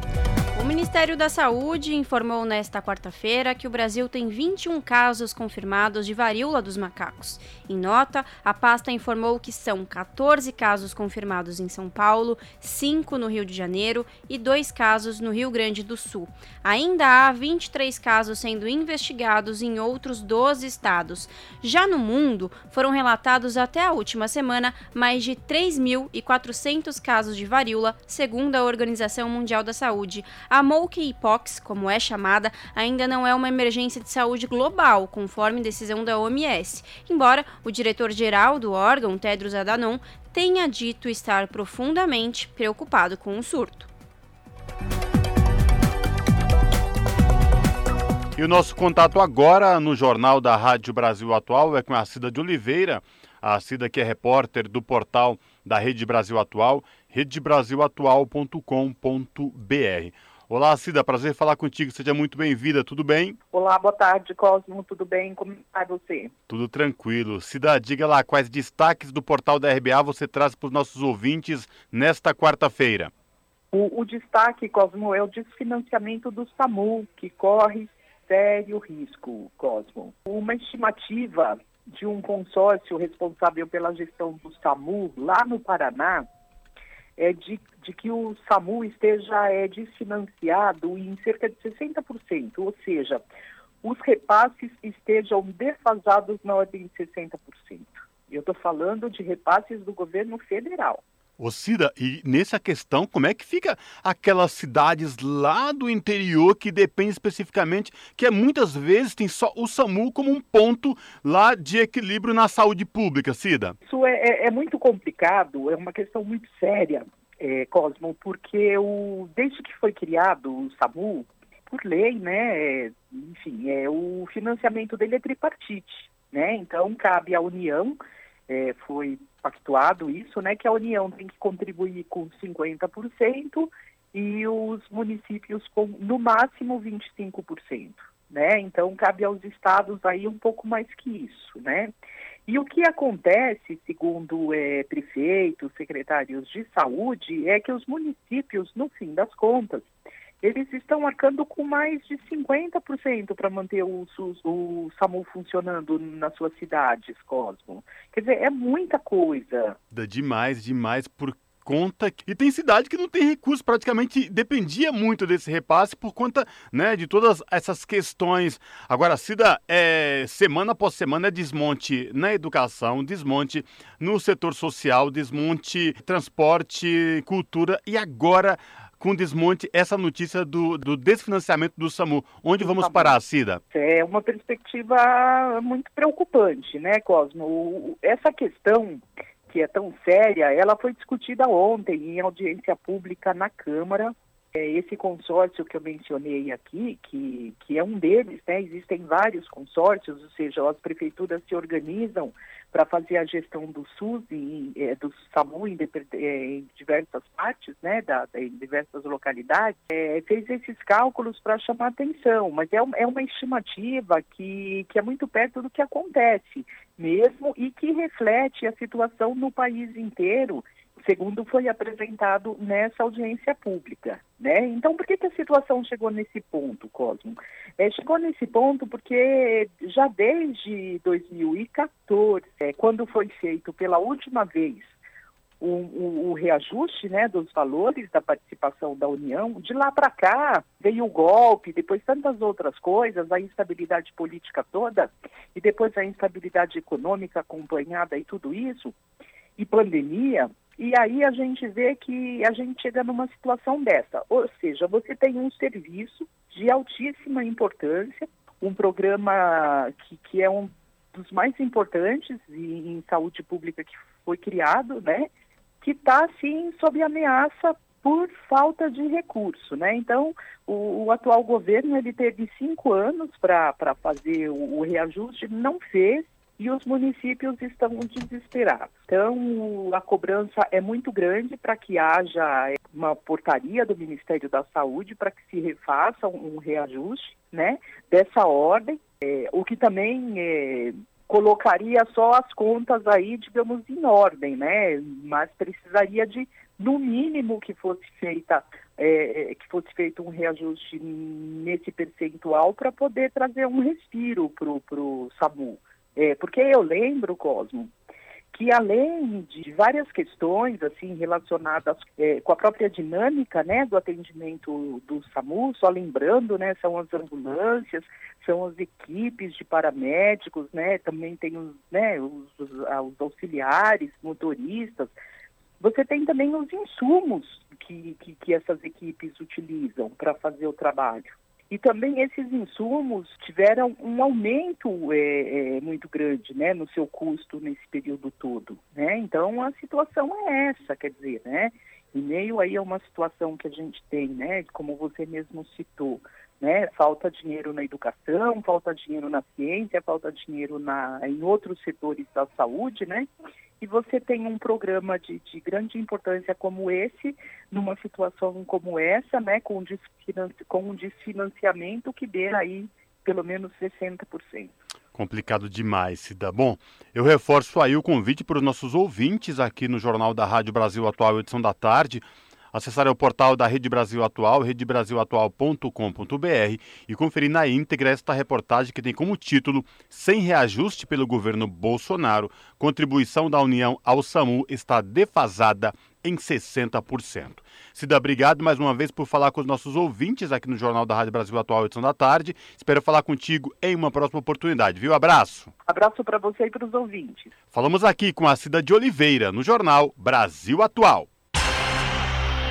O Ministério da Saúde informou nesta quarta-feira que o Brasil tem 21 casos confirmados de varíola dos macacos. Em nota, a pasta informou que são 14 casos confirmados em São Paulo, 5 no Rio de Janeiro e 2 casos no Rio Grande do Sul. Ainda há 23 casos sendo investigados em outros 12 estados. Já no mundo, foram relatados até a última semana mais de 3.400 casos de varíola, segundo a Organização Mundial da Saúde. A monkeypox, como é chamada, ainda não é uma emergência de saúde global, conforme decisão da OMS, embora o diretor-geral do órgão, Tedros Adhanom, tenha dito estar profundamente preocupado com o surto. E o nosso contato agora no Jornal da Rádio Brasil Atual é com a Cida de Oliveira, a Cida que é repórter do portal da Rede Brasil Atual, redebrasilatual.com.br. Olá, Cida, prazer falar contigo. Seja muito bem-vinda, tudo bem? Olá, boa tarde, Cosmo, tudo bem? Como está você? Tudo tranquilo. Cida, diga lá quais destaques do portal da RBA você traz para os nossos ouvintes nesta quarta-feira. O, o, destaque, Cosmo, é o desfinanciamento do SAMU, que corre sério risco, Cosmo. Uma estimativa de um consórcio responsável pela gestão do SAMU lá no Paraná é de, de que o SAMU esteja é, desfinanciado em cerca de 60%, ou seja, os repasses estejam defasados na ordem de 60%. Eu estou falando de repasses do governo federal. Ô Cida, e nessa questão, como é que fica aquelas cidades lá do interior que dependem especificamente, que é, muitas vezes tem só o SAMU como um ponto lá de equilíbrio na saúde pública, Cida? Isso é, é, é muito complicado, é uma questão muito séria, é, Cosmo, porque o, desde que foi criado o SAMU, por lei, né, é, enfim, é, o financiamento dele é tripartite, né, então cabe à União, é, foi pactuado isso, né, que a União tem que contribuir com 50% e os municípios com no máximo 25%, né? Então cabe aos estados aí um pouco mais que isso, né? E o que acontece, segundo é, prefeitos, secretários de saúde, é que os municípios, no fim das contas, eles estão arcando com mais de 50% para manter o, o, SAMU funcionando nas suas cidades, Cosmo. Quer dizer, é muita coisa. Demais, demais, por conta. E tem cidade que não tem recurso, praticamente dependia muito desse repasse por conta né, de todas essas questões. Agora, Cida, é, semana após semana é desmonte na educação, desmonte no setor social, desmonte transporte, cultura e agora com desmonte essa notícia do, do desfinanciamento do SAMU. Onde vamos SAMU. parar, Cida? É uma perspectiva muito preocupante, né, Cosmo? Essa questão que é tão séria, ela foi discutida ontem em audiência pública na Câmara. É, esse consórcio que eu mencionei aqui, que, que é um deles, né? existem vários consórcios, ou seja, as prefeituras se organizam para fazer a gestão do SUS e é, do SAMU em, é, em, diversas partes, né, da, em diversas localidades, é, fez esses cálculos para chamar atenção, mas é, é uma estimativa que, que é muito perto do que acontece mesmo e que reflete a situação no país inteiro segundo foi apresentado nessa audiência pública. Né? Então, por que, que a situação chegou nesse ponto, Cosmo? É, chegou nesse ponto porque já desde 2014, é, quando foi feito pela última vez o, o, o, reajuste né, dos valores da participação da União, de lá para cá veio o golpe, depois tantas outras coisas, a instabilidade política toda, e depois a instabilidade econômica acompanhada e tudo isso, e pandemia, e aí a gente vê que a gente chega numa situação dessa. Ou seja, você tem um serviço de altíssima importância, um programa que, que é um dos mais importantes em, em saúde pública que foi criado, né? Que está, assim, sob ameaça por falta de recurso, né? Então, o, o, atual governo ele teve cinco anos para fazer o, o reajuste, não fez, e os municípios estão desesperados. Então, a cobrança é muito grande para que haja uma portaria do Ministério da Saúde para que se refaça um reajuste né, dessa ordem, é, o que também é, colocaria só as contas aí, digamos, em ordem, né? Mas precisaria de, no mínimo, que fosse feita é, é que fosse feito um reajuste nesse percentual para poder trazer um respiro para o SAMU. É, porque eu lembro, Cosmo, que além de várias questões assim relacionadas é, com a própria dinâmica né, do atendimento do SAMU, só lembrando, né, são as ambulâncias, são as equipes de paramédicos, né, também tem os, né, os, os, os auxiliares, motoristas, você tem também os insumos que, que, que essas equipes utilizam para fazer o trabalho. E também esses insumos tiveram um aumento é, é, muito grande né, no seu custo nesse período todo. Né? Então a situação é essa, quer dizer, né? Em meio aí a uma situação que a gente tem, né, como você mesmo citou, né, falta dinheiro na educação, falta dinheiro na ciência, falta dinheiro na, em outros setores da saúde, né? E você tem um programa de, de, grande importância como esse, numa situação como essa, né, com, com um desfinanciamento que dê aí pelo menos 60%. Complicado demais, Cida. Bom, eu reforço aí o convite para os nossos ouvintes aqui no Jornal da Rádio Brasil Atual, edição da tarde, acessar o portal da Rede Brasil Atual, redebrasilatual.com.br e conferir na íntegra esta reportagem que tem como título Sem reajuste pelo governo Bolsonaro, contribuição da União ao SAMU está defasada em 60%. Cida, obrigado mais uma vez por falar com os nossos ouvintes aqui no Jornal da Rádio Brasil Atual, edição da tarde. Espero falar contigo em uma próxima oportunidade, viu? Abraço. Abraço para você e para os ouvintes. Falamos aqui com a Cida de Oliveira, no Jornal Brasil Atual.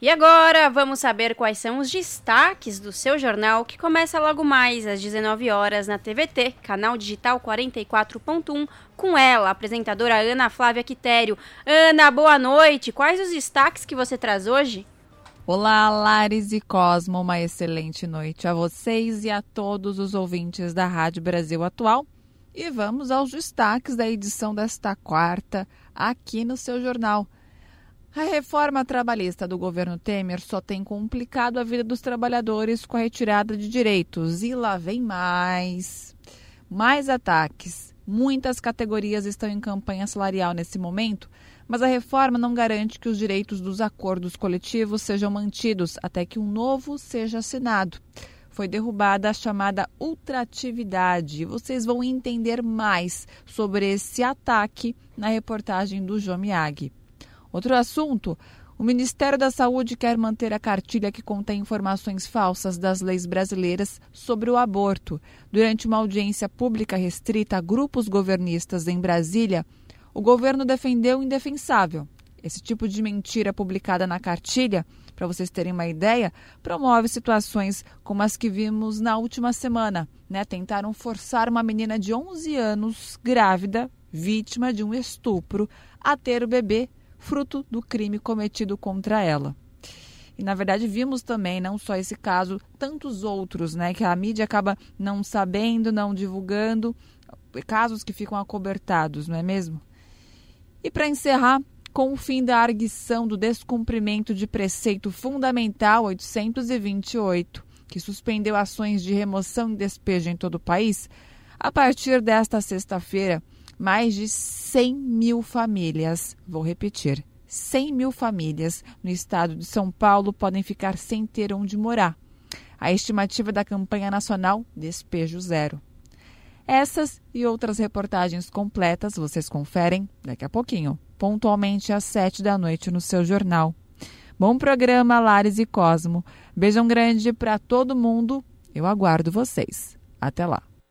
E agora vamos saber quais são os destaques do seu jornal que começa logo mais às 19 horas na TVT, canal digital 44.1, com ela, apresentadora Ana Flávia Quitério. Ana, boa noite. Quais os destaques que você traz hoje? Olá, Lares e Cosmo, uma excelente noite a vocês e a todos os ouvintes da Rádio Brasil Atual. E vamos aos destaques da edição desta quarta aqui no seu jornal. A reforma trabalhista do governo Temer só tem complicado a vida dos trabalhadores com a retirada de direitos. E lá vem mais. Mais ataques. Muitas categorias estão em campanha salarial nesse momento, mas a reforma não garante que os direitos dos acordos coletivos sejam mantidos até que um novo seja assinado. Foi derrubada a chamada ultratividade. Vocês vão entender mais sobre esse ataque na reportagem do João Miyagi. Outro assunto: o Ministério da Saúde quer manter a cartilha que contém informações falsas das leis brasileiras sobre o aborto. Durante uma audiência pública restrita a grupos governistas em Brasília, o governo defendeu o indefensável. Esse tipo de mentira publicada na cartilha, para vocês terem uma ideia, promove situações como as que vimos na última semana. Né? Tentaram forçar uma menina de 11 anos, grávida, vítima de um estupro, a ter o bebê fruto do crime cometido contra ela. E na verdade vimos também não só esse caso, tantos outros, né, que a mídia acaba não sabendo, não divulgando, casos que ficam acobertados, não é mesmo? E para encerrar, com o fim da arguição do descumprimento de preceito fundamental 828, que suspendeu ações de remoção e despejo em todo o país, a partir desta sexta-feira, mais de 100 mil famílias, vou repetir, 100 mil famílias no estado de São Paulo podem ficar sem ter onde morar. A estimativa da campanha nacional Despejo Zero. Essas e outras reportagens completas vocês conferem daqui a pouquinho, pontualmente às sete da noite no seu jornal. Bom programa, Lares e Cosmo. Beijão grande para todo mundo. Eu aguardo vocês. Até lá.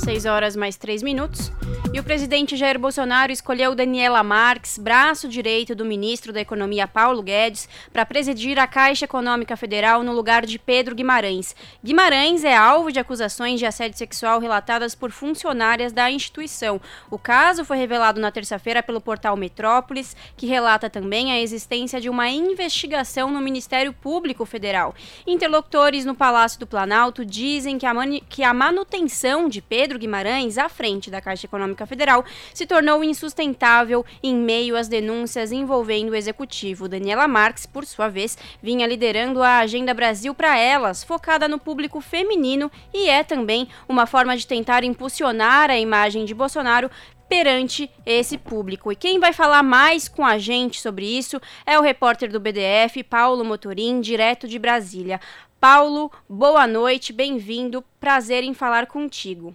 6 horas mais 3 minutos. E o presidente Jair Bolsonaro escolheu Daniela Marques, braço direito do ministro da Economia Paulo Guedes, para presidir a Caixa Econômica Federal no lugar de Pedro Guimarães. Guimarães é alvo de acusações de assédio sexual relatadas por funcionárias da instituição. O caso foi revelado na terça-feira pelo portal Metrópolis, que relata também a existência de uma investigação no Ministério Público Federal. Interlocutores no Palácio do Planalto dizem que a, que a manutenção de Pedro Guimarães à frente da Caixa Econômica Federal se tornou insustentável em meio às denúncias envolvendo o executivo. Daniela Marques, por sua vez, vinha liderando a Agenda Brasil para Elas, focada no público feminino e é também uma forma de tentar impulsionar a imagem de Bolsonaro perante esse público. E quem vai falar mais com a gente sobre isso é o repórter do BDF, Paulo Motorim, direto de Brasília. Paulo, boa noite, bem-vindo. Prazer em falar contigo.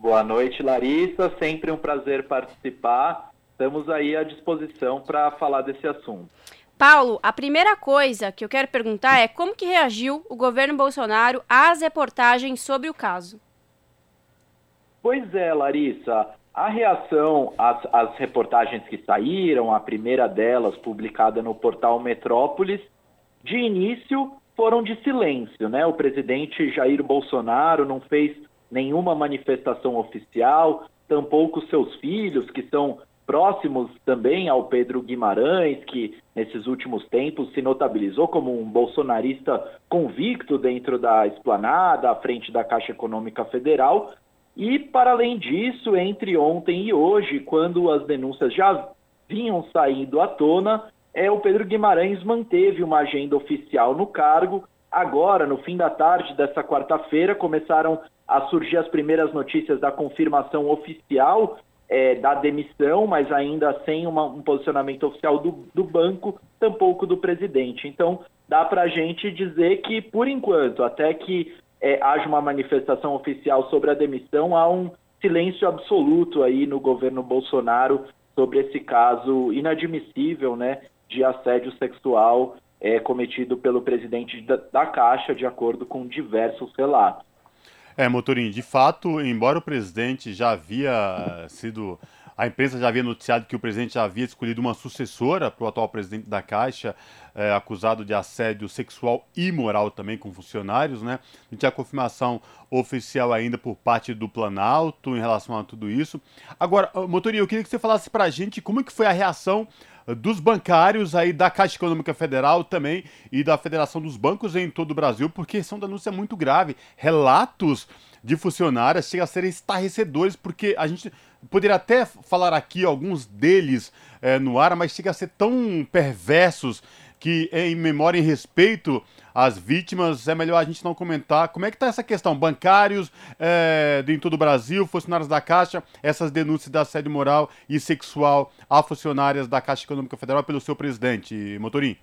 Boa noite, Larissa. Sempre um prazer participar. Estamos aí à disposição para falar desse assunto. Paulo, a primeira coisa que eu quero perguntar é como que reagiu o governo Bolsonaro às reportagens sobre o caso? Pois é, Larissa. A reação às, às reportagens que saíram, a primeira delas publicada no portal Metrópolis, de início foram de silêncio, né? O presidente Jair Bolsonaro não fez nenhuma manifestação oficial, tampouco seus filhos, que são próximos também ao Pedro Guimarães, que nesses últimos tempos se notabilizou como um bolsonarista convicto dentro da esplanada, à frente da Caixa Econômica Federal. E, para além disso, entre ontem e hoje, quando as denúncias já vinham saindo à tona, é, o Pedro Guimarães manteve uma agenda oficial no cargo. Agora, no fim da tarde dessa quarta-feira, começaram a surgir as primeiras notícias da confirmação oficial é, da demissão, mas ainda sem uma, um posicionamento oficial do, do, banco, tampouco do presidente. Então, dá para a gente dizer que, por enquanto, até que é, haja uma manifestação oficial sobre a demissão, há um silêncio absoluto aí no governo Bolsonaro sobre esse caso inadmissível, né, de assédio sexual é, cometido pelo presidente da, da, Caixa, de acordo com diversos relatos. É, Motorim, de fato, embora o presidente já havia sido a imprensa já havia noticiado que o presidente já havia escolhido uma sucessora para o atual presidente da Caixa, é, acusado de assédio sexual e moral também com funcionários, né? Não tinha confirmação oficial ainda por parte do Planalto em relação a tudo isso. Agora, Motorinho, eu queria que você falasse para a gente como é que foi a reação dos bancários aí da Caixa Econômica Federal também e da Federação dos Bancos em todo o Brasil, porque são denúncias muito grave. Relatos de funcionárias chegam a serem estarrecedores, porque a gente poderia até falar aqui alguns deles é, no ar, mas chega a ser tão perversos que em memória e respeito às vítimas, é melhor a gente não comentar. Como é que está essa questão? Bancários é, em todo o Brasil, funcionários da Caixa, essas denúncias de assédio moral e sexual a funcionárias da Caixa Econômica Federal pelo seu presidente, Motorim.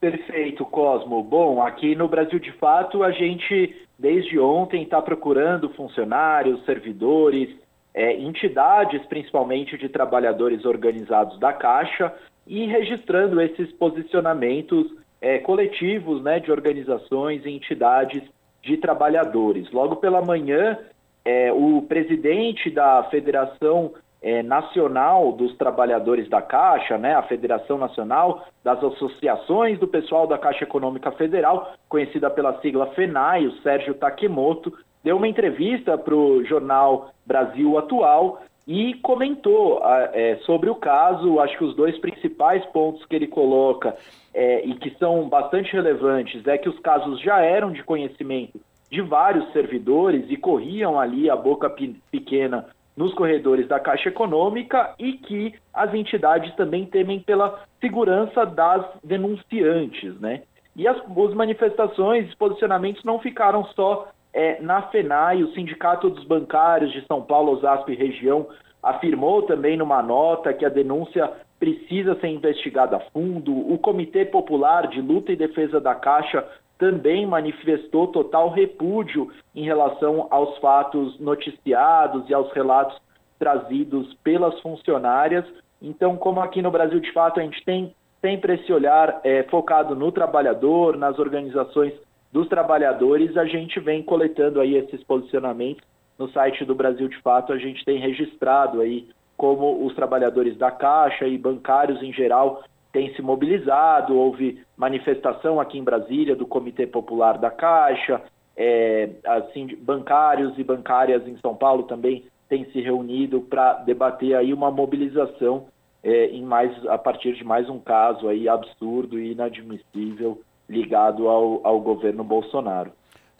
Perfeito, Cosmo. Bom, aqui no Brasil, de fato, a gente, desde ontem, está procurando funcionários, servidores, é, entidades, principalmente de trabalhadores organizados da Caixa, e registrando esses posicionamentos é, coletivos né, de organizações e entidades de trabalhadores. Logo pela manhã, é, o presidente da Federação é, Nacional dos Trabalhadores da Caixa, né, a Federação Nacional das Associações do Pessoal da Caixa Econômica Federal, conhecida pela sigla FENAI, o Sérgio Takemoto, deu uma entrevista para o jornal Brasil Atual e comentou é, sobre o caso. Acho que os dois principais pontos que ele coloca é, e que são bastante relevantes é que os casos já eram de conhecimento de vários servidores e corriam ali a boca pequena nos corredores da Caixa Econômica e que as entidades também temem pela segurança das denunciantes, né? E as, as manifestações, os posicionamentos não ficaram só é, na FENAI, o Sindicato dos Bancários de São Paulo, Osasco e região, afirmou também numa nota que a denúncia precisa ser investigada a fundo. O Comitê Popular de Luta e Defesa da Caixa também manifestou total repúdio em relação aos fatos noticiados e aos relatos trazidos pelas funcionárias. Então, como aqui no Brasil, de fato, a gente tem sempre esse olhar é, focado no trabalhador, nas organizações dos trabalhadores, a gente vem coletando aí esses posicionamentos no site do Brasil de Fato a gente tem registrado aí como os trabalhadores da Caixa e bancários em geral têm se mobilizado. Houve manifestação aqui em Brasília do Comitê Popular da Caixa, é, assim, bancários e bancárias em São Paulo também têm se reunido para debater aí uma mobilização é, em mais, a partir de mais um caso aí absurdo e inadmissível ligado ao, ao governo Bolsonaro.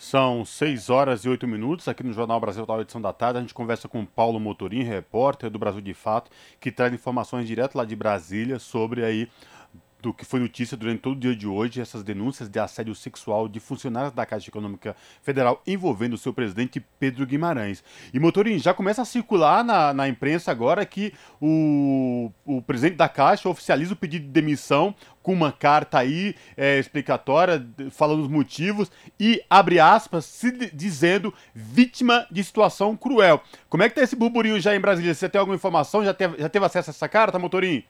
São 6 horas e 8 minutos aqui no Jornal Brasil Atual edição da tarde. A gente conversa com Paulo Motorim, repórter do Brasil de Fato, que traz informações direto lá de Brasília sobre aí do que foi notícia durante todo o dia de hoje, essas denúncias de assédio sexual de funcionários da Caixa Econômica Federal envolvendo o seu presidente Pedro Guimarães. E Motorim, já começa a circular na, na imprensa agora que o, o presidente da Caixa oficializa o pedido de demissão com uma carta aí é, explicatória, falando os motivos e, abre aspas, se dizendo vítima de situação cruel. Como é que tá esse burburinho já em Brasília? Você tem alguma informação? Já teve, já teve acesso a essa carta, Motorim?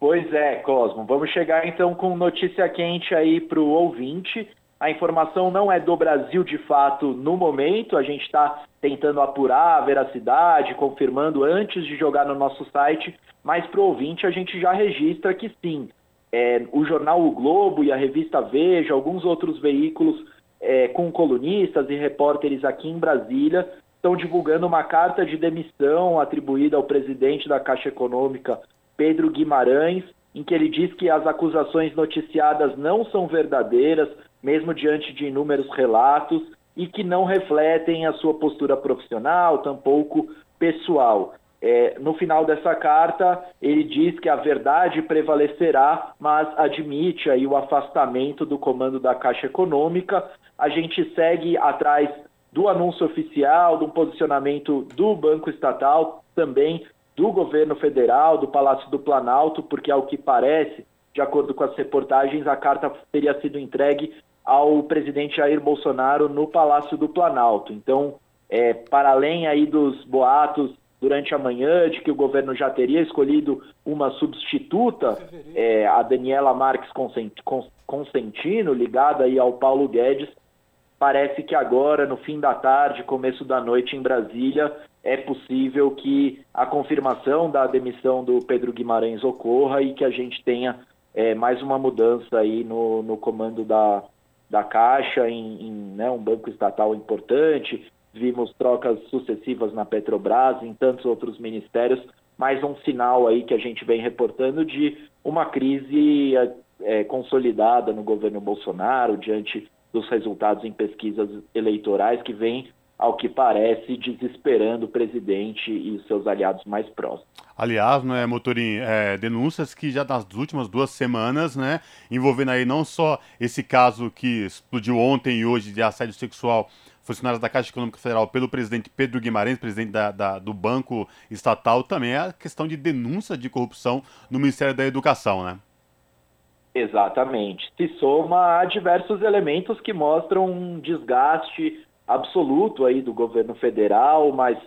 Pois é, Cosmo. Vamos chegar então com notícia quente aí para o ouvinte. A informação não é do Brasil de fato no momento, a gente está tentando apurar a veracidade, confirmando antes de jogar no nosso site, mas para o ouvinte a gente já registra que sim. É, o jornal O Globo e a revista Veja, alguns outros veículos é, com colunistas e repórteres aqui em Brasília estão divulgando uma carta de demissão atribuída ao presidente da Caixa Econômica, Pedro Guimarães, em que ele diz que as acusações noticiadas não são verdadeiras, mesmo diante de inúmeros relatos, e que não refletem a sua postura profissional, tampouco pessoal. É, no final dessa carta, ele diz que a verdade prevalecerá, mas admite aí o afastamento do comando da Caixa Econômica. A gente segue atrás do anúncio oficial, do posicionamento do Banco Estatal, também do governo federal, do Palácio do Planalto, porque ao que parece, de acordo com as reportagens, a carta teria sido entregue ao presidente Jair Bolsonaro no Palácio do Planalto. Então, é, para além aí dos boatos durante a manhã de que o governo já teria escolhido uma substituta, é, a Daniela Marques Consentino, ligada aí ao Paulo Guedes, parece que agora, no fim da tarde, começo da noite em Brasília, é possível que a confirmação da demissão do Pedro Guimarães ocorra e que a gente tenha é, mais uma mudança aí no, no comando da, da Caixa, em, em né, um banco estatal importante. Vimos trocas sucessivas na Petrobras, em tantos outros ministérios, mais um sinal aí que a gente vem reportando de uma crise é, consolidada no governo Bolsonaro, diante dos resultados em pesquisas eleitorais que vem ao que parece, desesperando o presidente e os seus aliados mais próximos. Aliás, né, Motorim, é, denúncias que já nas últimas duas semanas, né, envolvendo aí não só esse caso que explodiu ontem e hoje de assédio sexual funcionários da Caixa Econômica Federal pelo presidente Pedro Guimarães, presidente da, da, do Banco Estatal, também é a questão de denúncia de corrupção no Ministério da Educação, né? Exatamente. Se soma a diversos elementos que mostram um desgaste absoluto aí do governo federal, mas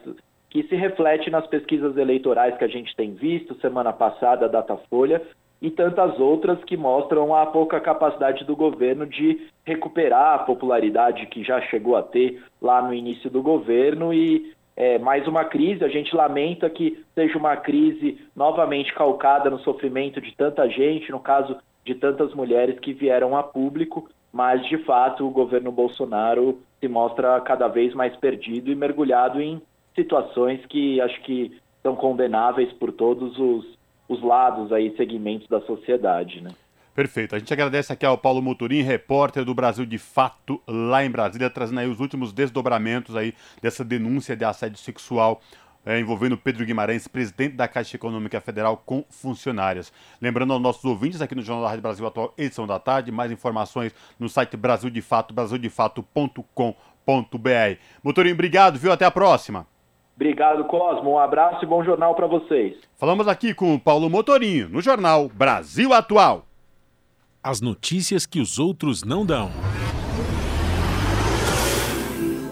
que se reflete nas pesquisas eleitorais que a gente tem visto, semana passada, Datafolha, e tantas outras que mostram a pouca capacidade do governo de recuperar a popularidade que já chegou a ter lá no início do governo e é, mais uma crise. A gente lamenta que seja uma crise novamente calcada no sofrimento de tanta gente, no caso de tantas mulheres que vieram a público, mas de fato o governo Bolsonaro se mostra cada vez mais perdido e mergulhado em situações que acho que são condenáveis por todos os, os lados aí, segmentos da sociedade, né? Perfeito. A gente agradece aqui ao Paulo Motorim, repórter do Brasil de Fato, lá em Brasília, trazendo aí os últimos desdobramentos aí dessa denúncia de assédio sexual é, envolvendo Pedro Guimarães, presidente da Caixa Econômica Federal, com funcionárias. Lembrando aos nossos ouvintes aqui no Jornal da Rádio Brasil Atual, edição da tarde, mais informações no site Brasil de Fato, brasildefato.com.br. Motorinho, obrigado, viu? Até a próxima. Obrigado, Cosmo. Um abraço e bom jornal para vocês. Falamos aqui com o Paulo Motorinho, no Jornal Brasil Atual. As notícias que os outros não dão.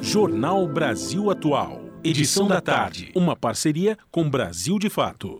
Jornal Brasil Atual. Edição da tarde. Uma parceria com Brasil de Fato.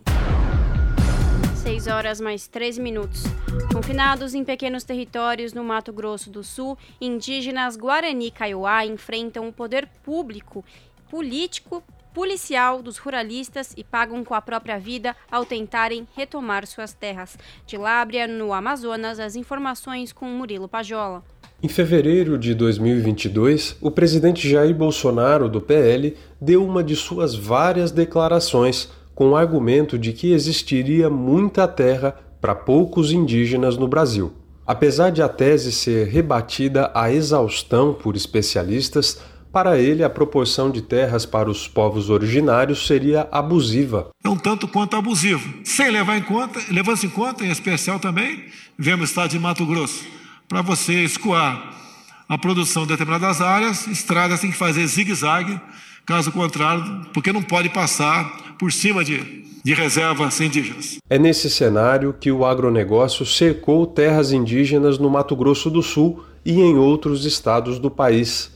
6 horas mais 13 minutos. Confinados em pequenos territórios no Mato Grosso do Sul, indígenas Guarani Kaiowá enfrentam o poder público político policial dos ruralistas e pagam com a própria vida ao tentarem retomar suas terras. De Lábria, no Amazonas, as informações com Murilo Pajola. Em fevereiro de 2022, o presidente Jair Bolsonaro, do PL, deu uma de suas várias declarações com o argumento de que existiria muita terra para poucos indígenas no Brasil. Apesar de a tese ser rebatida à exaustão por especialistas, para ele, a proporção de terras para os povos originários seria abusiva. É um tanto quanto abusivo. Sem levar em conta, levando-se em conta, em especial também, vemos o estado de Mato Grosso. Para você escoar a produção de determinadas áreas, estradas têm que fazer zigue-zague, caso contrário, porque não pode passar por cima de, de reservas indígenas. É nesse cenário que o agronegócio cercou terras indígenas no Mato Grosso do Sul e em outros estados do país.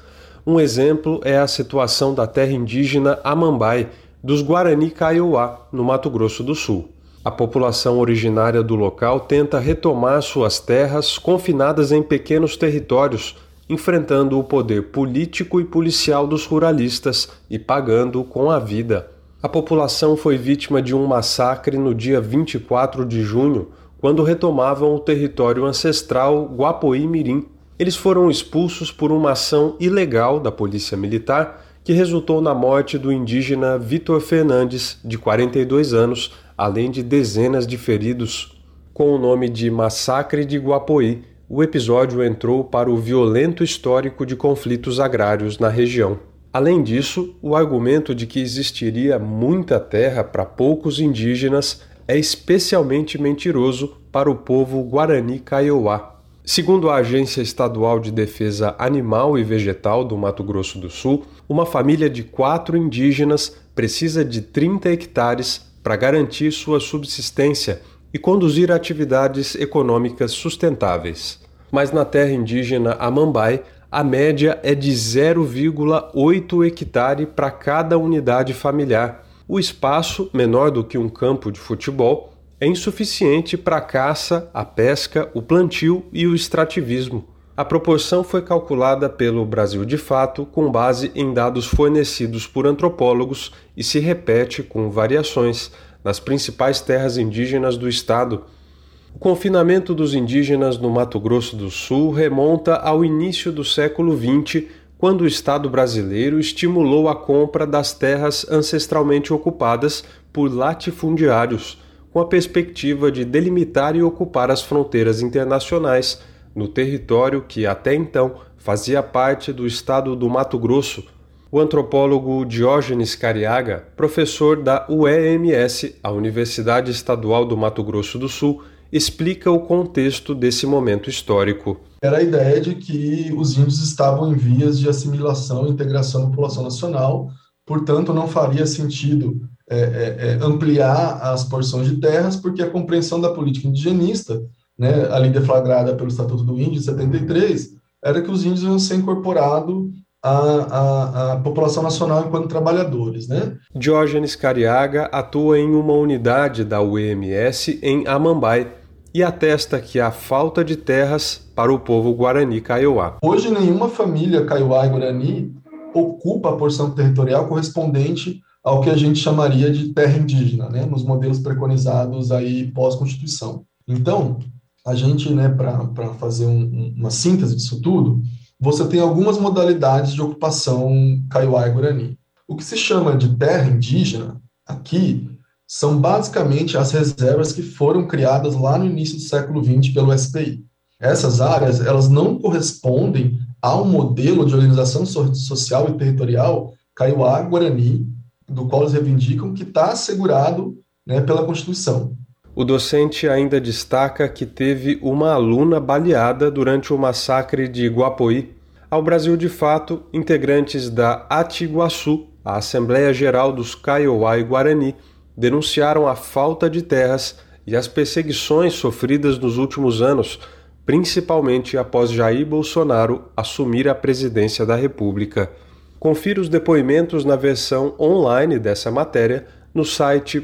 Um exemplo é a situação da terra indígena Amambai, dos Guarani Kaiowá, no Mato Grosso do Sul. A população originária do local tenta retomar suas terras confinadas em pequenos territórios, enfrentando o poder político e policial dos ruralistas e pagando com a vida. A população foi vítima de um massacre no dia 24 de junho, quando retomavam o território ancestral Guapoí Mirim, eles foram expulsos por uma ação ilegal da Polícia Militar que resultou na morte do indígena Vitor Fernandes, de 42 anos, além de dezenas de feridos. Com o nome de Massacre de Guapoí, o episódio entrou para o violento histórico de conflitos agrários na região. Além disso, o argumento de que existiria muita terra para poucos indígenas é especialmente mentiroso para o povo Guarani Kaiowá, Segundo a Agência Estadual de Defesa Animal e Vegetal do Mato Grosso do Sul, uma família de quatro indígenas precisa de 30 hectares para garantir sua subsistência e conduzir atividades econômicas sustentáveis. Mas na terra indígena Amambai, a média é de 0,8 hectare para cada unidade familiar. O espaço, menor do que um campo de futebol, é insuficiente para a caça, a pesca, o plantio e o extrativismo. A proporção foi calculada pelo Brasil de Fato com base em dados fornecidos por antropólogos e se repete com variações nas principais terras indígenas do estado. O confinamento dos indígenas no Mato Grosso do Sul remonta ao início do século XX, quando o Estado brasileiro estimulou a compra das terras ancestralmente ocupadas por latifundiários com a perspectiva de delimitar e ocupar as fronteiras internacionais no território que até então fazia parte do estado do Mato Grosso. O antropólogo Diógenes Cariaga, professor da UEMS, a Universidade Estadual do Mato Grosso do Sul, explica o contexto desse momento histórico. Era a ideia de que os índios estavam em vias de assimilação e integração da população nacional, portanto, não faria sentido é, é, é, ampliar as porções de terras, porque a compreensão da política indigenista, né, ali deflagrada pelo Estatuto do Índio de 73, era que os índios iam ser incorporados à, à, à, população nacional enquanto trabalhadores. Né? Diógenes Cariaga atua em uma unidade da UEMS em Amambai e atesta que há falta de terras para o povo Guarani Kaiowá. Hoje, nenhuma família Kaiowá e Guarani ocupa a porção territorial correspondente ao que a gente chamaria de terra indígena, né, nos modelos preconizados aí pós-constituição. Então, a gente, né, para fazer um, uma síntese disso tudo, você tem algumas modalidades de ocupação Kaiowá e Guarani. O que se chama de terra indígena aqui são basicamente as reservas que foram criadas lá no início do século XX pelo SPI. Essas áreas, elas não correspondem a um modelo de organização social e territorial Kaiowá-Guarani do qual eles reivindicam que está assegurado né, pela Constituição. O docente ainda destaca que teve uma aluna baleada durante o massacre de Guapoí. Ao Brasil de Fato, integrantes da Atiguaçu, a Assembleia Geral dos Kaiowá e Guarani, denunciaram a falta de terras e as perseguições sofridas nos últimos anos, principalmente após Jair Bolsonaro assumir a presidência da República. Confira os depoimentos na versão online dessa matéria no site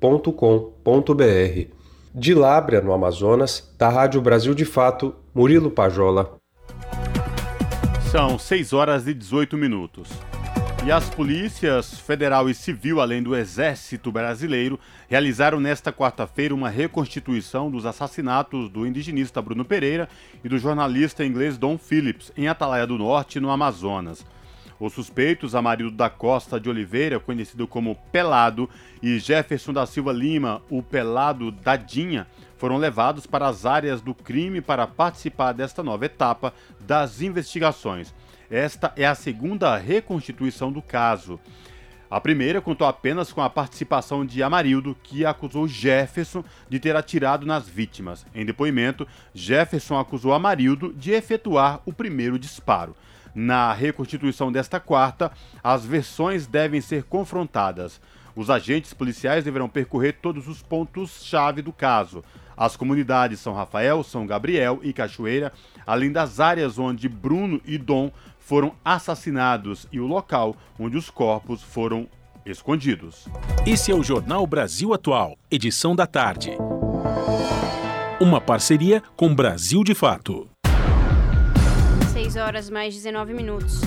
brasildefato.com.br. De Lábrea, no Amazonas, da Rádio Brasil de Fato, Murilo Pajola. São 6 horas e 18 minutos. E as polícias federal e civil, além do Exército Brasileiro, realizaram nesta quarta-feira uma reconstituição dos assassinatos do indigenista Bruno Pereira e do jornalista inglês Don Phillips, em Atalaia do Norte, no Amazonas. Os suspeitos, Amarildo da Costa de Oliveira, conhecido como Pelado, e Jefferson da Silva Lima, o Pelado Dadinha, foram levados para as áreas do crime para participar desta nova etapa das investigações. Esta é a segunda reconstituição do caso. A primeira contou apenas com a participação de Amarildo, que acusou Jefferson de ter atirado nas vítimas. Em depoimento, Jefferson acusou Amarildo de efetuar o primeiro disparo. Na reconstituição desta quarta, as versões devem ser confrontadas. Os agentes policiais deverão percorrer todos os pontos-chave do caso. As comunidades São Rafael, São Gabriel e Cachoeira, além das áreas onde Bruno e Dom foram assassinados e o local onde os corpos foram escondidos. Esse é o Jornal Brasil Atual, edição da tarde. Uma parceria com Brasil de Fato. 6 horas mais 19 minutos.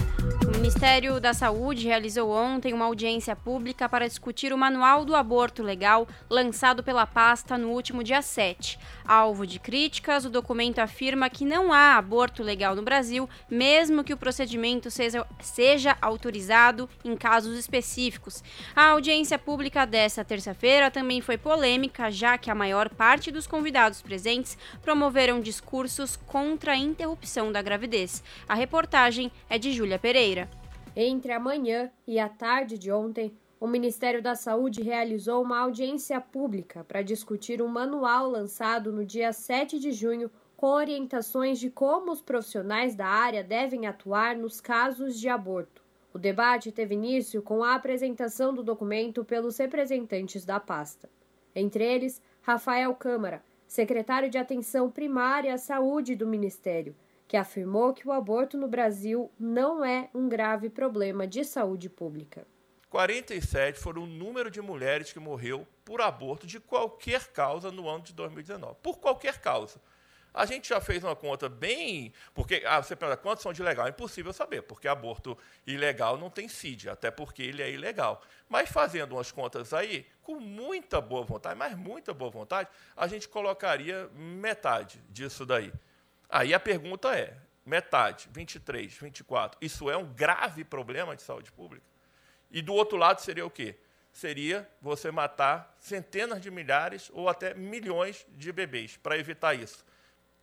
O Ministério da Saúde realizou ontem uma audiência pública para discutir o Manual do Aborto Legal lançado pela pasta no último dia 7. Alvo de críticas, o documento afirma que não há aborto legal no Brasil, mesmo que o procedimento seja, seja autorizado em casos específicos. A audiência pública desta terça-feira também foi polêmica, já que a maior parte dos convidados presentes promoveram discursos contra a interrupção da gravidez. A reportagem é de Júlia Pereira. Entre a manhã e a tarde de ontem, o Ministério da Saúde realizou uma audiência pública para discutir um manual lançado no dia 7 de junho com orientações de como os profissionais da área devem atuar nos casos de aborto. O debate teve início com a apresentação do documento pelos representantes da pasta. Entre eles, Rafael Câmara, secretário de Atenção Primária à Saúde do Ministério, que afirmou que o aborto no Brasil não é um grave problema de saúde pública. 47 foram o número de mulheres que morreu por aborto de qualquer causa no ano de 2019. Por qualquer causa. A gente já fez uma conta bem. Porque ah, você pergunta quantos são de legal? É impossível saber, porque aborto ilegal não tem CID, até porque ele é ilegal. Mas fazendo umas contas aí, com muita boa vontade, mas muita boa vontade, a gente colocaria metade disso daí. Aí a pergunta é: metade, 23, 24, isso é um grave problema de saúde pública? E do outro lado seria o quê? Seria você matar centenas de milhares ou até milhões de bebês para evitar isso.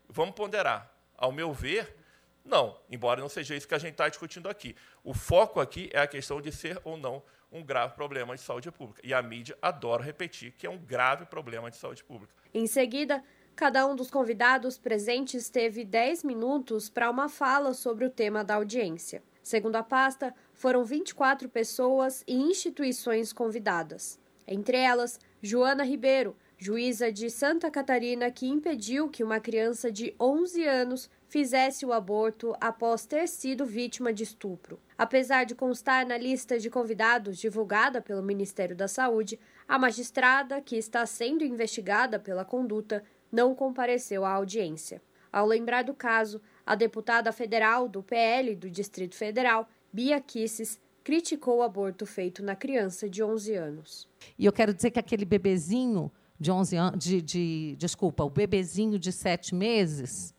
Vamos ponderar. Ao meu ver, não, embora não seja isso que a gente está discutindo aqui. O foco aqui é a questão de ser ou não um grave problema de saúde pública. E a mídia adora repetir que é um grave problema de saúde pública. Em seguida, Cada um dos convidados presentes teve 10 minutos para uma fala sobre o tema da audiência. Segundo a pasta, foram 24 pessoas e instituições convidadas. Entre elas, Joana Ribeiro, juíza de Santa Catarina, que impediu que uma criança de 11 anos fizesse o aborto após ter sido vítima de estupro. Apesar de constar na lista de convidados divulgada pelo Ministério da Saúde, a magistrada, que está sendo investigada pela conduta, não compareceu à audiência. Ao lembrar do caso, a deputada federal do PL do Distrito Federal, Bia Kisses, criticou o aborto feito na criança de 11 anos. E eu quero dizer que aquele bebezinho de 11 anos, de, de, desculpa, o bebezinho de sete meses,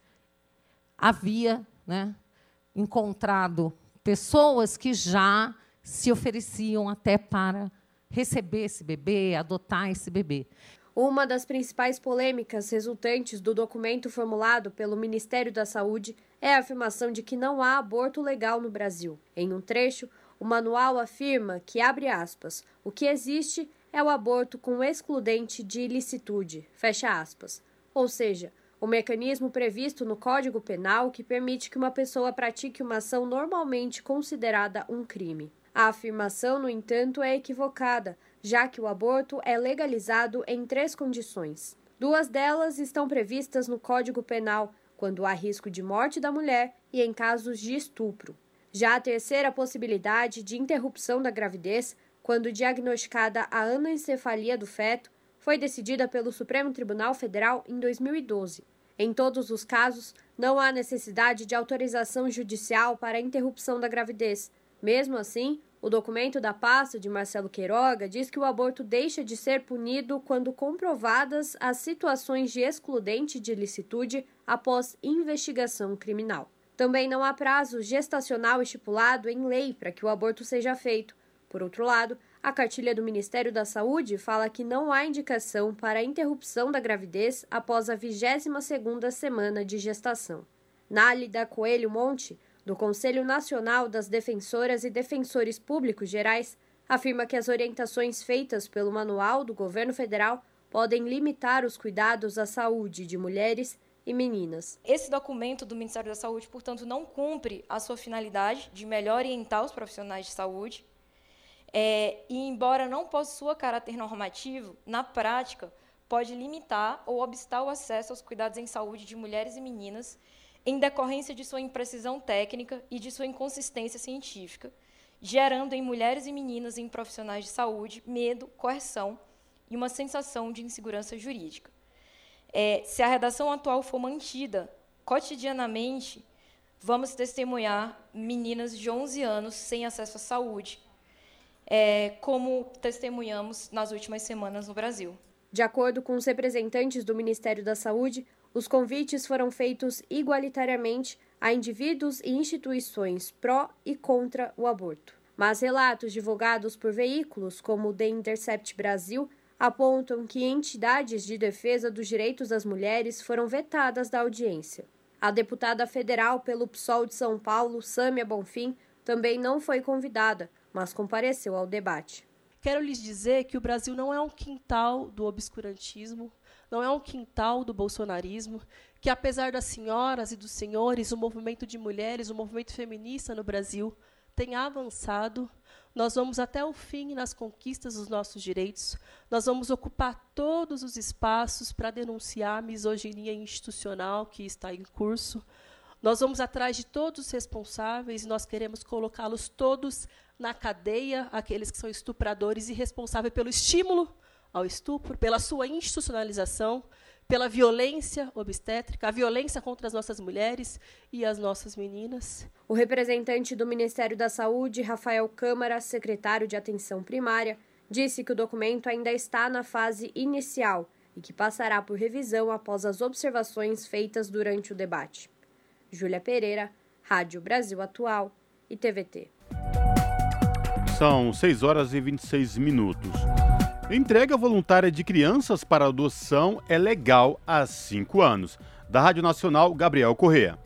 havia né, encontrado pessoas que já se ofereciam até para receber esse bebê, adotar esse bebê. Uma das principais polêmicas resultantes do documento formulado pelo Ministério da Saúde é a afirmação de que não há aborto legal no Brasil. Em um trecho, o manual afirma que, abre aspas, o que existe é o aborto com excludente de ilicitude, fecha aspas. Ou seja, o mecanismo previsto no Código Penal que permite que uma pessoa pratique uma ação normalmente considerada um crime. A afirmação, no entanto, é equivocada, já que o aborto é legalizado em três condições. Duas delas estão previstas no Código Penal, quando há risco de morte da mulher e em casos de estupro. Já a terceira possibilidade de interrupção da gravidez, quando diagnosticada a anencefalia do feto, foi decidida pelo Supremo Tribunal Federal em 2012. Em todos os casos, não há necessidade de autorização judicial para a interrupção da gravidez. Mesmo assim, O documento da pasta de Marcelo Queiroga diz que o aborto deixa de ser punido quando comprovadas as situações de excludente de licitude após investigação criminal. Também não há prazo gestacional estipulado em lei para que o aborto seja feito. Por outro lado, a cartilha do Ministério da Saúde fala que não há indicação para a interrupção da gravidez após a 22ª semana de gestação. Nálida Coelho Monte, do Conselho Nacional das Defensoras e Defensores Públicos Gerais, afirma que as orientações feitas pelo Manual do Governo Federal podem limitar os cuidados à saúde de mulheres e meninas. Esse documento do Ministério da Saúde, portanto, não cumpre a sua finalidade de melhor orientar os profissionais de saúde. É, e, embora não possua caráter normativo, na prática, pode limitar ou obstar o acesso aos cuidados em saúde de mulheres e meninas em decorrência de sua imprecisão técnica e de sua inconsistência científica, gerando em mulheres e meninas e em profissionais de saúde medo, coerção e uma sensação de insegurança jurídica. É, se a redação atual for mantida cotidianamente, vamos testemunhar meninas de 11 anos sem acesso à saúde, é, como testemunhamos nas últimas semanas no Brasil. De acordo com os representantes do Ministério da Saúde, os convites foram feitos igualitariamente a indivíduos e instituições pró e contra o aborto. Mas relatos divulgados por veículos como o The Intercept Brasil apontam que entidades de defesa dos direitos das mulheres foram vetadas da audiência. A deputada federal pelo PSOL de São Paulo, Sâmia Bonfim, também não foi convidada, mas compareceu ao debate. Quero lhes dizer que o Brasil não é um quintal do obscurantismo, não é um quintal do bolsonarismo, que apesar das senhoras e dos senhores, o movimento de mulheres, o movimento feminista no Brasil tem avançado. Nós vamos até o fim nas conquistas dos nossos direitos. Nós vamos ocupar todos os espaços para denunciar a misoginia institucional que está em curso. Nós vamos atrás de todos os responsáveis e nós queremos colocá-los todos na cadeia, aqueles que são estupradores e responsáveis pelo estímulo ao estupro, pela sua institucionalização, pela violência obstétrica, a violência contra as nossas mulheres e as nossas meninas. O representante do Ministério da Saúde, Rafael Câmara, secretário de Atenção Primária, disse que o documento ainda está na fase inicial e que passará por revisão após as observações feitas durante o debate. Júlia Pereira, Rádio Brasil Atual e TVT. São 6 horas e 26 minutos. Entrega voluntária de crianças para adoção é legal há cinco anos. Da Rádio Nacional, Gabriel Correa.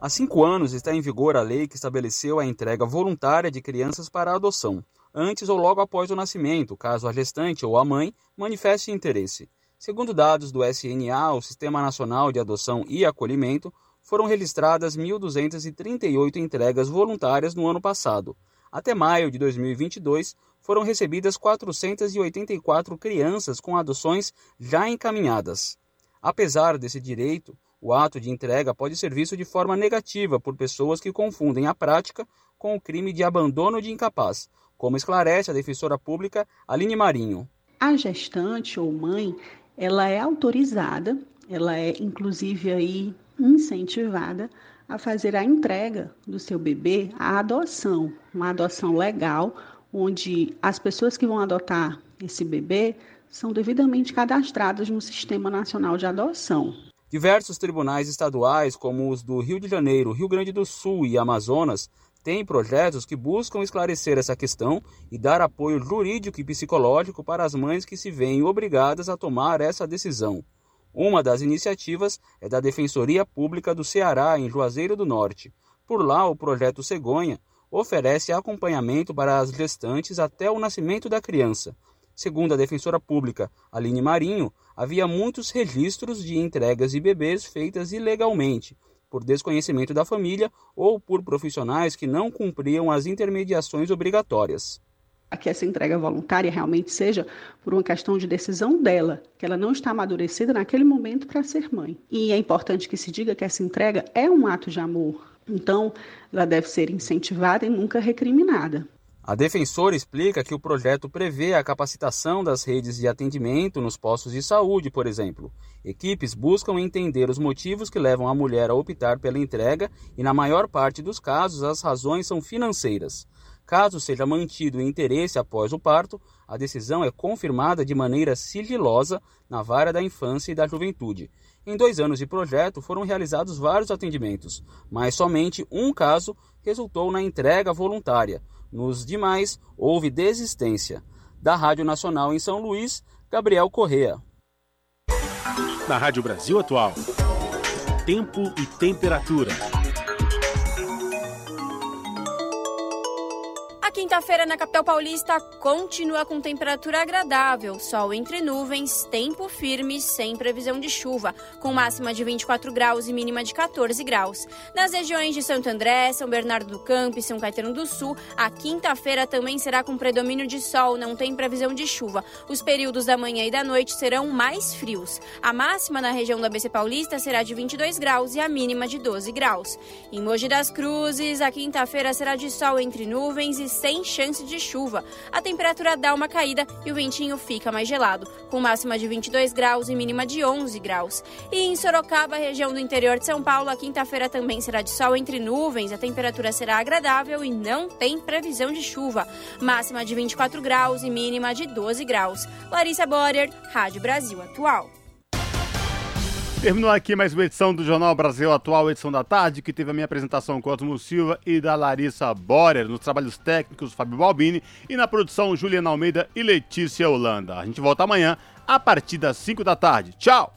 Há cinco anos está em vigor a lei que estabeleceu a entrega voluntária de crianças para adoção, antes ou logo após o nascimento, caso a gestante ou a mãe manifeste interesse. Segundo dados do SNA, o Sistema Nacional de Adoção e Acolhimento, foram registradas 1.238 entregas voluntárias no ano passado. Até maio de 2022, foram recebidas 484 crianças com adoções já encaminhadas. Apesar desse direito, o ato de entrega pode ser visto de forma negativa por pessoas que confundem a prática com o crime de abandono de incapaz, como esclarece a defensora pública Aline Marinho. A gestante ou mãe, ela é autorizada, ela é inclusive aí incentivada a fazer a entrega do seu bebê à adoção, uma adoção legal, onde as pessoas que vão adotar esse bebê são devidamente cadastradas no Sistema Nacional de Adoção. Diversos tribunais estaduais, como os do Rio de Janeiro, Rio Grande do Sul e Amazonas, têm projetos que buscam esclarecer essa questão e dar apoio jurídico e psicológico para as mães que se veem obrigadas a tomar essa decisão. Uma das iniciativas é da Defensoria Pública do Ceará, em Juazeiro do Norte. Por lá, o projeto Cegonha oferece acompanhamento para as gestantes até o nascimento da criança. Segundo a defensora pública Aline Marinho, havia muitos registros de entregas de bebês feitas ilegalmente, por desconhecimento da família ou por profissionais que não cumpriam as intermediações obrigatórias que essa entrega voluntária realmente seja por uma questão de decisão dela, que ela não está amadurecida naquele momento para ser mãe. E é importante que se diga que essa entrega é um ato de amor, então, ela deve ser incentivada e nunca recriminada. A defensora explica que o projeto prevê a capacitação das redes de atendimento nos postos de saúde, por exemplo. Equipes buscam entender os motivos que levam a mulher a optar pela entrega e, na maior parte dos casos, as razões são financeiras. Caso seja mantido o interesse após o parto, a decisão é confirmada de maneira sigilosa na vara da infância e da juventude. Em dois anos de projeto, foram realizados vários atendimentos, mas somente um caso resultou na entrega voluntária. Nos demais, houve desistência. Da Rádio Nacional em São Luís, Gabriel Correa. Na Rádio Brasil Atual, tempo e temperatura. A quinta-feira na capital paulista continua com temperatura agradável, sol entre nuvens, tempo firme, sem previsão de chuva, com máxima de 24 graus e mínima de 14 graus. Nas regiões de Santo André, São Bernardo do Campo e São Caetano do Sul, a quinta-feira também será com predomínio de sol, não tem previsão de chuva. Os períodos da manhã e da noite serão mais frios. A máxima na região do ABC Paulista será de 22 graus e a mínima de 12 graus. Em Mogi das Cruzes, a quinta-feira será de sol entre nuvens e sem chance de chuva. A temperatura dá uma caída e o ventinho fica mais gelado, com máxima de 22 graus e mínima de 11 graus. E em Sorocaba, região do interior de São Paulo, a quinta-feira também será de sol entre nuvens, a temperatura será agradável e não tem previsão de chuva. Máxima de 24 graus e mínima de 12 graus. Larissa Borer, Rádio Brasil Atual. Terminou aqui mais uma edição do Jornal Brasil Atual, edição da tarde, que teve a minha apresentação Cosmo Silva e da Larissa Borer, nos trabalhos técnicos Fábio Balbini e na produção Juliana Almeida e Letícia Holanda. A gente volta amanhã a partir das 5 da tarde. Tchau!